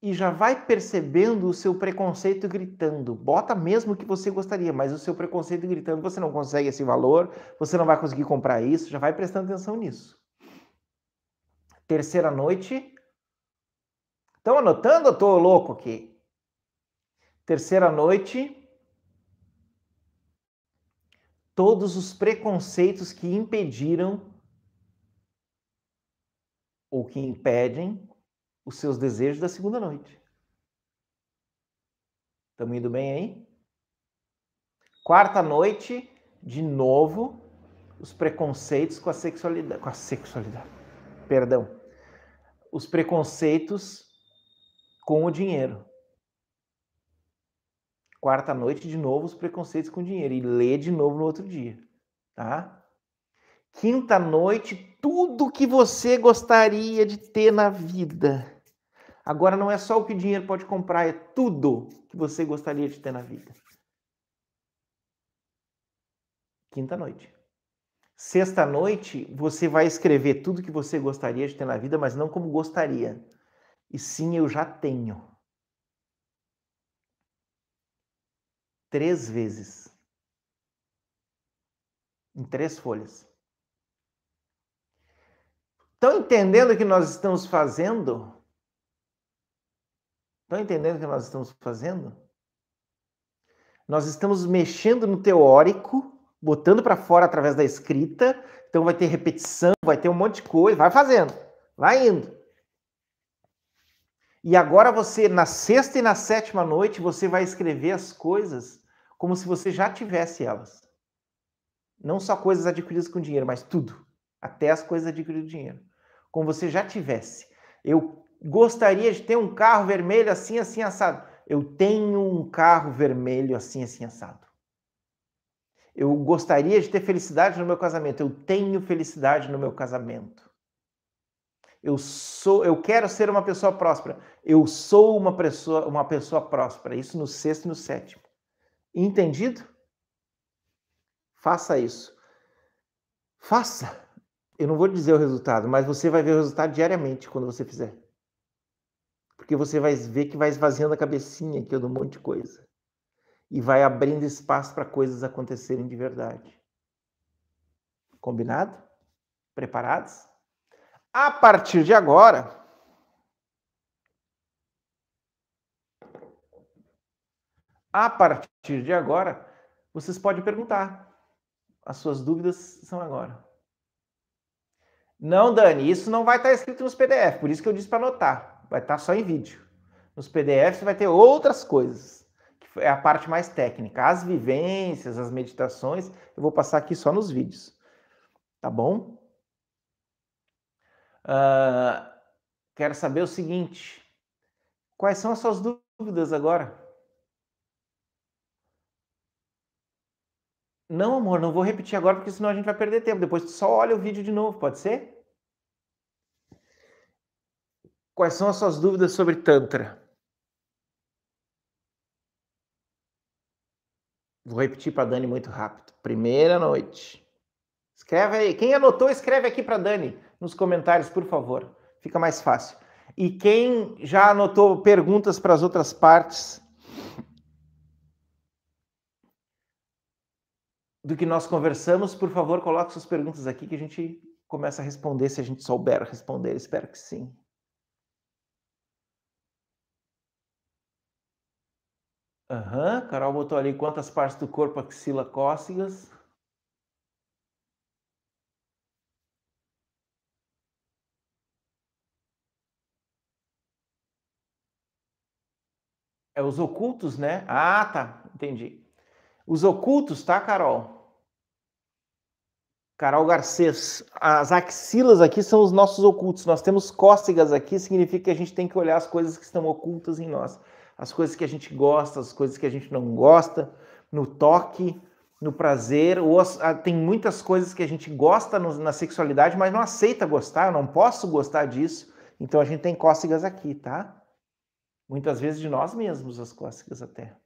E já vai percebendo o seu preconceito gritando. Bota mesmo o que você gostaria, mas o seu preconceito gritando, você não consegue esse valor, você não vai conseguir comprar isso, já vai prestando atenção nisso. Terceira noite, Estão anotando ou estou louco aqui? Terceira noite. Todos os preconceitos que impediram ou que impedem os seus desejos da segunda noite. Estamos indo bem aí? Quarta noite, de novo, os preconceitos com a sexualidade, com a sexualidade. Perdão. Os preconceitos com o dinheiro. Quarta noite, de novo, os preconceitos com dinheiro. E lê de novo no outro dia. Tá? Quinta noite, tudo que você gostaria de ter na vida. Agora não é só o que o dinheiro pode comprar, é tudo que você gostaria de ter na vida. Quinta noite. Sexta noite, você vai escrever tudo que você gostaria de ter na vida, mas não como gostaria e sim eu já tenho. Três vezes. Em três folhas. Estão entendendo o que nós estamos fazendo? Estão entendendo o que nós estamos fazendo? Nós estamos mexendo no teórico, botando para fora através da escrita. Então vai ter repetição, vai ter um monte de coisa, vai fazendo, vai indo. E agora você, na sexta e na sétima noite, você vai escrever as coisas como se você já tivesse elas. Não só coisas adquiridas com dinheiro, mas tudo. Até as coisas adquiridas com dinheiro. Como você já tivesse. Eu gostaria de ter um carro vermelho assim, assim, assado. Eu tenho um carro vermelho assim, assim, assado. Eu gostaria de ter felicidade no meu casamento. Eu tenho felicidade no meu casamento. Eu sou, eu quero ser uma pessoa próspera. Eu sou uma pessoa, uma pessoa próspera. Isso no sexto e no sétimo. Entendido? Faça isso. Faça. Eu não vou dizer o resultado, mas você vai ver o resultado diariamente quando você fizer. Porque você vai ver que vai esvaziando a cabecinha aqui de um monte de coisa. E vai abrindo espaço para coisas acontecerem de verdade. Combinado? Preparados? A partir de agora, a partir de agora, vocês podem perguntar. As suas dúvidas são agora. Não, Dani, isso não vai estar escrito nos PDF, por isso que eu disse para anotar. Vai estar só em vídeo. Nos PDFs vai ter outras coisas, que é a parte mais técnica. As vivências, as meditações, eu vou passar aqui só nos vídeos. Tá bom? Uh, quero saber o seguinte: quais são as suas dúvidas agora? Não, amor, não vou repetir agora porque senão a gente vai perder tempo. Depois tu só olha o vídeo de novo, pode ser? Quais são as suas dúvidas sobre Tantra? Vou repetir para Dani muito rápido. Primeira noite. Escreve aí. Quem anotou, escreve aqui para Dani nos comentários, por favor. Fica mais fácil. E quem já anotou perguntas para as outras partes do que nós conversamos, por favor, coloque suas perguntas aqui que a gente começa a responder se a gente souber responder. Espero que sim. Aham, uhum, Carol botou ali quantas partes do corpo axila cócegas. É os ocultos, né? Ah, tá. Entendi. Os ocultos, tá, Carol? Carol Garcês, as axilas aqui são os nossos ocultos. Nós temos cócegas aqui, significa que a gente tem que olhar as coisas que estão ocultas em nós. As coisas que a gente gosta, as coisas que a gente não gosta, no toque, no prazer. Ou ah, tem muitas coisas que a gente gosta na sexualidade, mas não aceita gostar. Eu não posso gostar disso. Então a gente tem cócegas aqui, tá? Muitas vezes de nós mesmos, as cócegas até.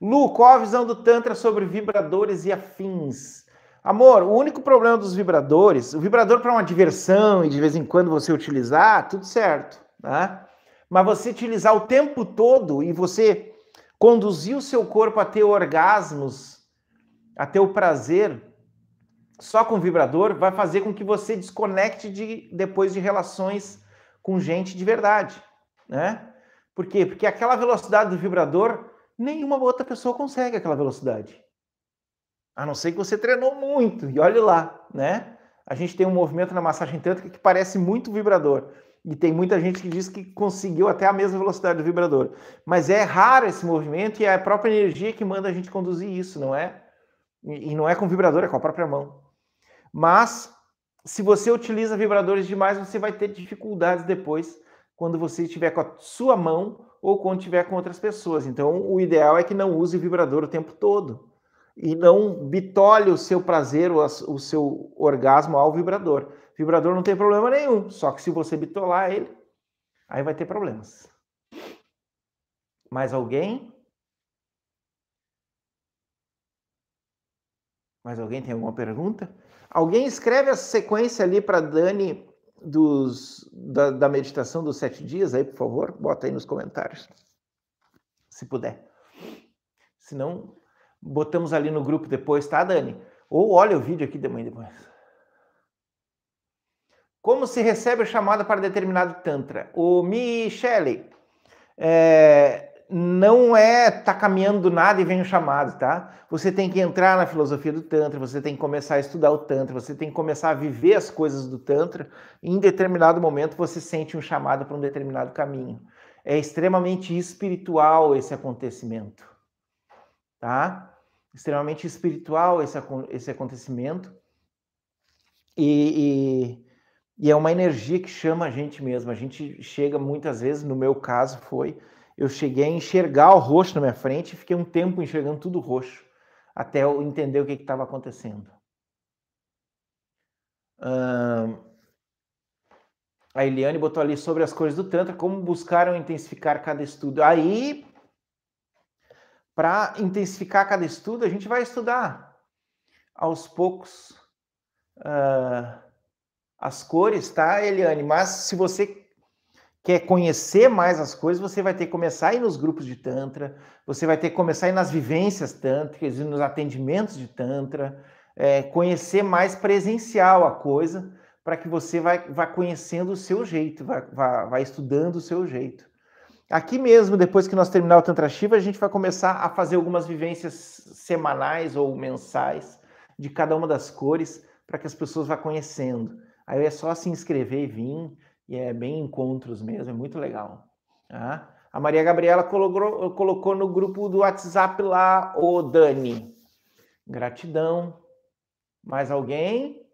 Lu, qual a visão do Tantra sobre vibradores e afins? Amor, o único problema dos vibradores, o vibrador para uma diversão e de vez em quando você utilizar, tudo certo, né? Mas você utilizar o tempo todo e você conduzir o seu corpo a ter orgasmos, a ter o prazer só com vibrador, vai fazer com que você desconecte de, depois de relações com gente de verdade né? Por quê? Porque aquela velocidade do vibrador, nenhuma outra pessoa consegue aquela velocidade. A não ser que você treinou muito, e olhe lá, né? A gente tem um movimento na massagem tântrica que parece muito vibrador. E tem muita gente que diz que conseguiu até a mesma velocidade do vibrador. Mas é raro esse movimento e é a própria energia que manda a gente conduzir isso, não é? E não é com vibrador, é com a própria mão. Mas se você utiliza vibradores demais, você vai ter dificuldades depois quando você estiver com a sua mão ou quando estiver com outras pessoas. Então, o ideal é que não use vibrador o tempo todo. E não bitole o seu prazer, o seu orgasmo ao vibrador. vibrador não tem problema nenhum, só que se você bitolar ele, aí vai ter problemas. Mais alguém? Mais alguém tem alguma pergunta? Alguém escreve a sequência ali para Dani dos, da, da, meditação dos sete dias aí, por favor? Bota aí nos comentários, se puder. Se não, botamos ali no grupo depois, tá, Dani? Ou olha o vídeo aqui de manhã depois. Como se recebe a chamada para determinado Tantra? O Michele, é, não é tá caminhando do nada e vem o chamado, tá? Você tem que entrar na filosofia do Tantra, você tem que começar a estudar o Tantra, você tem que começar a viver as coisas do Tantra. Em determinado momento você sente um chamado para um determinado caminho. É extremamente espiritual esse acontecimento, tá? Extremamente espiritual esse, esse acontecimento. E, e, e é uma energia que chama a gente mesmo. A gente chega muitas vezes, no meu caso foi, eu cheguei a enxergar o roxo na minha frente e fiquei um tempo enxergando tudo roxo, até eu entender o que estava acontecendo. a Eliane botou ali sobre as cores do Tantra, como buscaram intensificar cada estudo. Aí, para intensificar cada estudo, a gente vai estudar aos poucos uh, as cores, tá, Eliane? Mas se você quer conhecer mais as coisas, você vai ter que começar a ir nos grupos de Tantra, você vai ter que começar a ir nas vivências tântricas e nos atendimentos de Tantra, é, conhecer mais presencial a coisa, para que você vá, vá conhecendo o seu jeito, vá, vá, vá, estudando o seu jeito. Aqui mesmo, depois que nós terminar o Tantra Shiva, a gente vai começar a fazer algumas vivências semanais ou mensais de cada uma das cores, para que as pessoas vá conhecendo. Aí é só se inscrever e vir, e é bem encontros mesmo, é muito legal. Tá? A Maria Gabriela colocou, colocou no grupo do WhatsApp lá, o Dani. Gratidão. Mais alguém?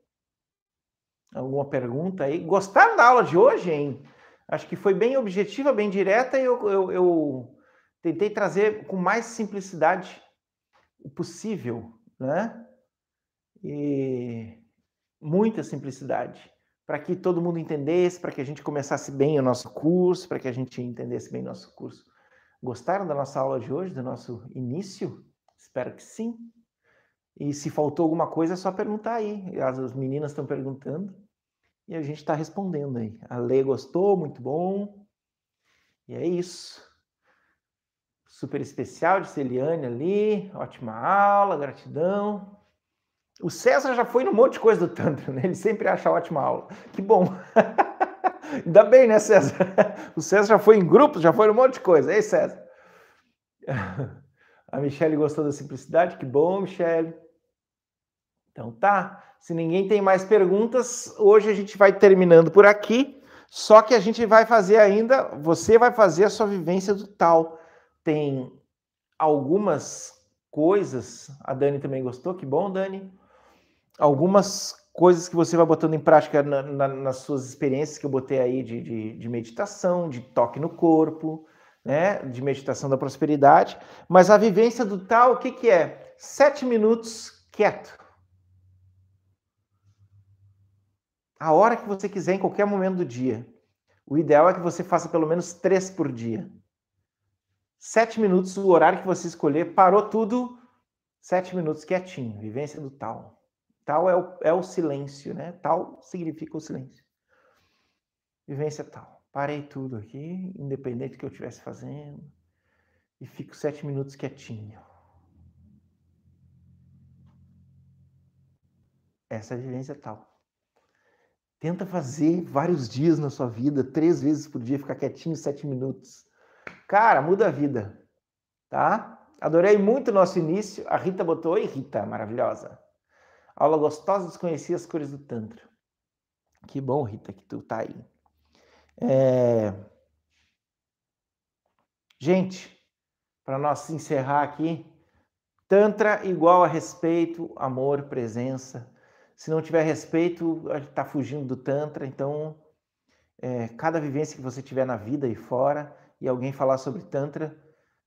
Alguma pergunta aí? Gostaram da aula de hoje, hein? Acho que foi bem objetiva, bem direta e eu, eu, eu tentei trazer com mais simplicidade possível, né? E muita simplicidade para que todo mundo entendesse, para que a gente começasse bem o nosso curso, para que a gente entendesse bem o nosso curso. Gostaram da nossa aula de hoje, do nosso início? Espero que sim. E se faltou alguma coisa, é só perguntar aí. As meninas estão perguntando e a gente está respondendo aí. A Lê gostou, muito bom. E é isso. Super especial de Celiane ali. Ótima aula, gratidão. O César já foi num monte de coisa do Tantra, né? Ele sempre acha ótima aula. Que bom. *laughs* Ainda bem, né, César? O César já foi em grupos, já foi num monte de coisa. Ei, César. *laughs* A Michelle gostou da simplicidade. Que bom, Michelle. Então tá. Se ninguém tem mais perguntas, hoje a gente vai terminando por aqui. Só que a gente vai fazer ainda, você vai fazer a sua vivência do tal. Tem algumas coisas. A Dani também gostou. Que bom, Dani algumas coisas que você vai botando em prática na, na, nas suas experiências que eu botei aí de, de, de, meditação, de toque no corpo, né, de meditação da prosperidade. Mas a vivência do tal, o que, que é? Sete minutos quieto. A hora que você quiser, em qualquer momento do dia. O ideal é que você faça pelo menos três por dia. Sete minutos, o horário que você escolher, parou tudo, sete minutos quietinho, vivência do tal. Tal é o, é o silêncio, né? Tal significa o silêncio. Vivência tal. Parei tudo aqui, independente do que eu estivesse fazendo, e fico sete minutos quietinho. Essa é a vivência tal. Tenta fazer vários dias na sua vida, três vezes por dia, ficar quietinho sete minutos. Cara, muda a vida, tá? Adorei muito o nosso início. A Rita botou, oi Rita, maravilhosa. Aula gostosa, desconhecia as cores do Tantra. Que bom, Rita, que tu tá aí. É... Gente, para nós encerrar aqui, Tantra igual a respeito, amor, presença. Se não tiver respeito, está fugindo do Tantra. Então, é, cada vivência que você tiver na vida e fora, e alguém falar sobre Tantra,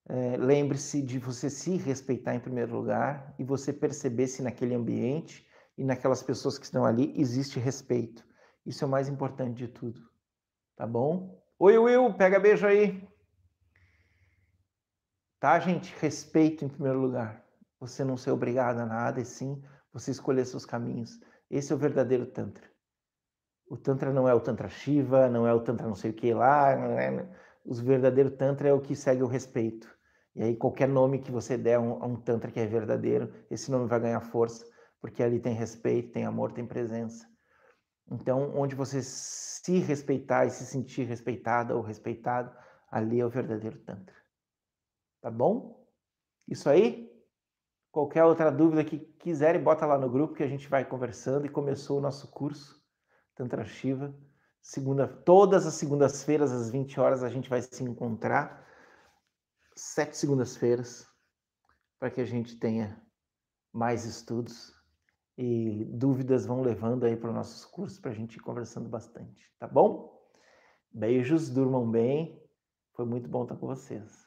é, lembre-se de você se respeitar em primeiro lugar e você perceber se naquele ambiente e naquelas pessoas que estão ali existe respeito. Isso é o mais importante de tudo. Tá bom? Oi, Will, pega beijo aí. Tá, gente? Respeito em primeiro lugar. Você não ser obrigado a nada, e sim você escolher seus caminhos. Esse é o verdadeiro Tantra. O Tantra não é o Tantra Shiva, não é o Tantra não sei o que lá. É... O verdadeiro Tantra é o que segue o respeito. E aí, qualquer nome que você der a um, um Tantra que é verdadeiro, esse nome vai ganhar força, porque ali tem respeito, tem amor, tem presença. Então, onde você se respeitar e se sentir respeitada ou respeitado, ali é o verdadeiro Tantra. Tá bom? Isso aí? Qualquer outra dúvida que quiserem, bota lá no grupo que a gente vai conversando e começou o nosso curso Tantra Shiva. Segunda, todas as segundas-feiras, às 20 horas, a gente vai se encontrar. Sete segundas-feiras, para que a gente tenha mais estudos e dúvidas vão levando aí para os nossos cursos para a gente ir conversando bastante, tá bom? Beijos, durmam bem. Foi muito bom estar com vocês.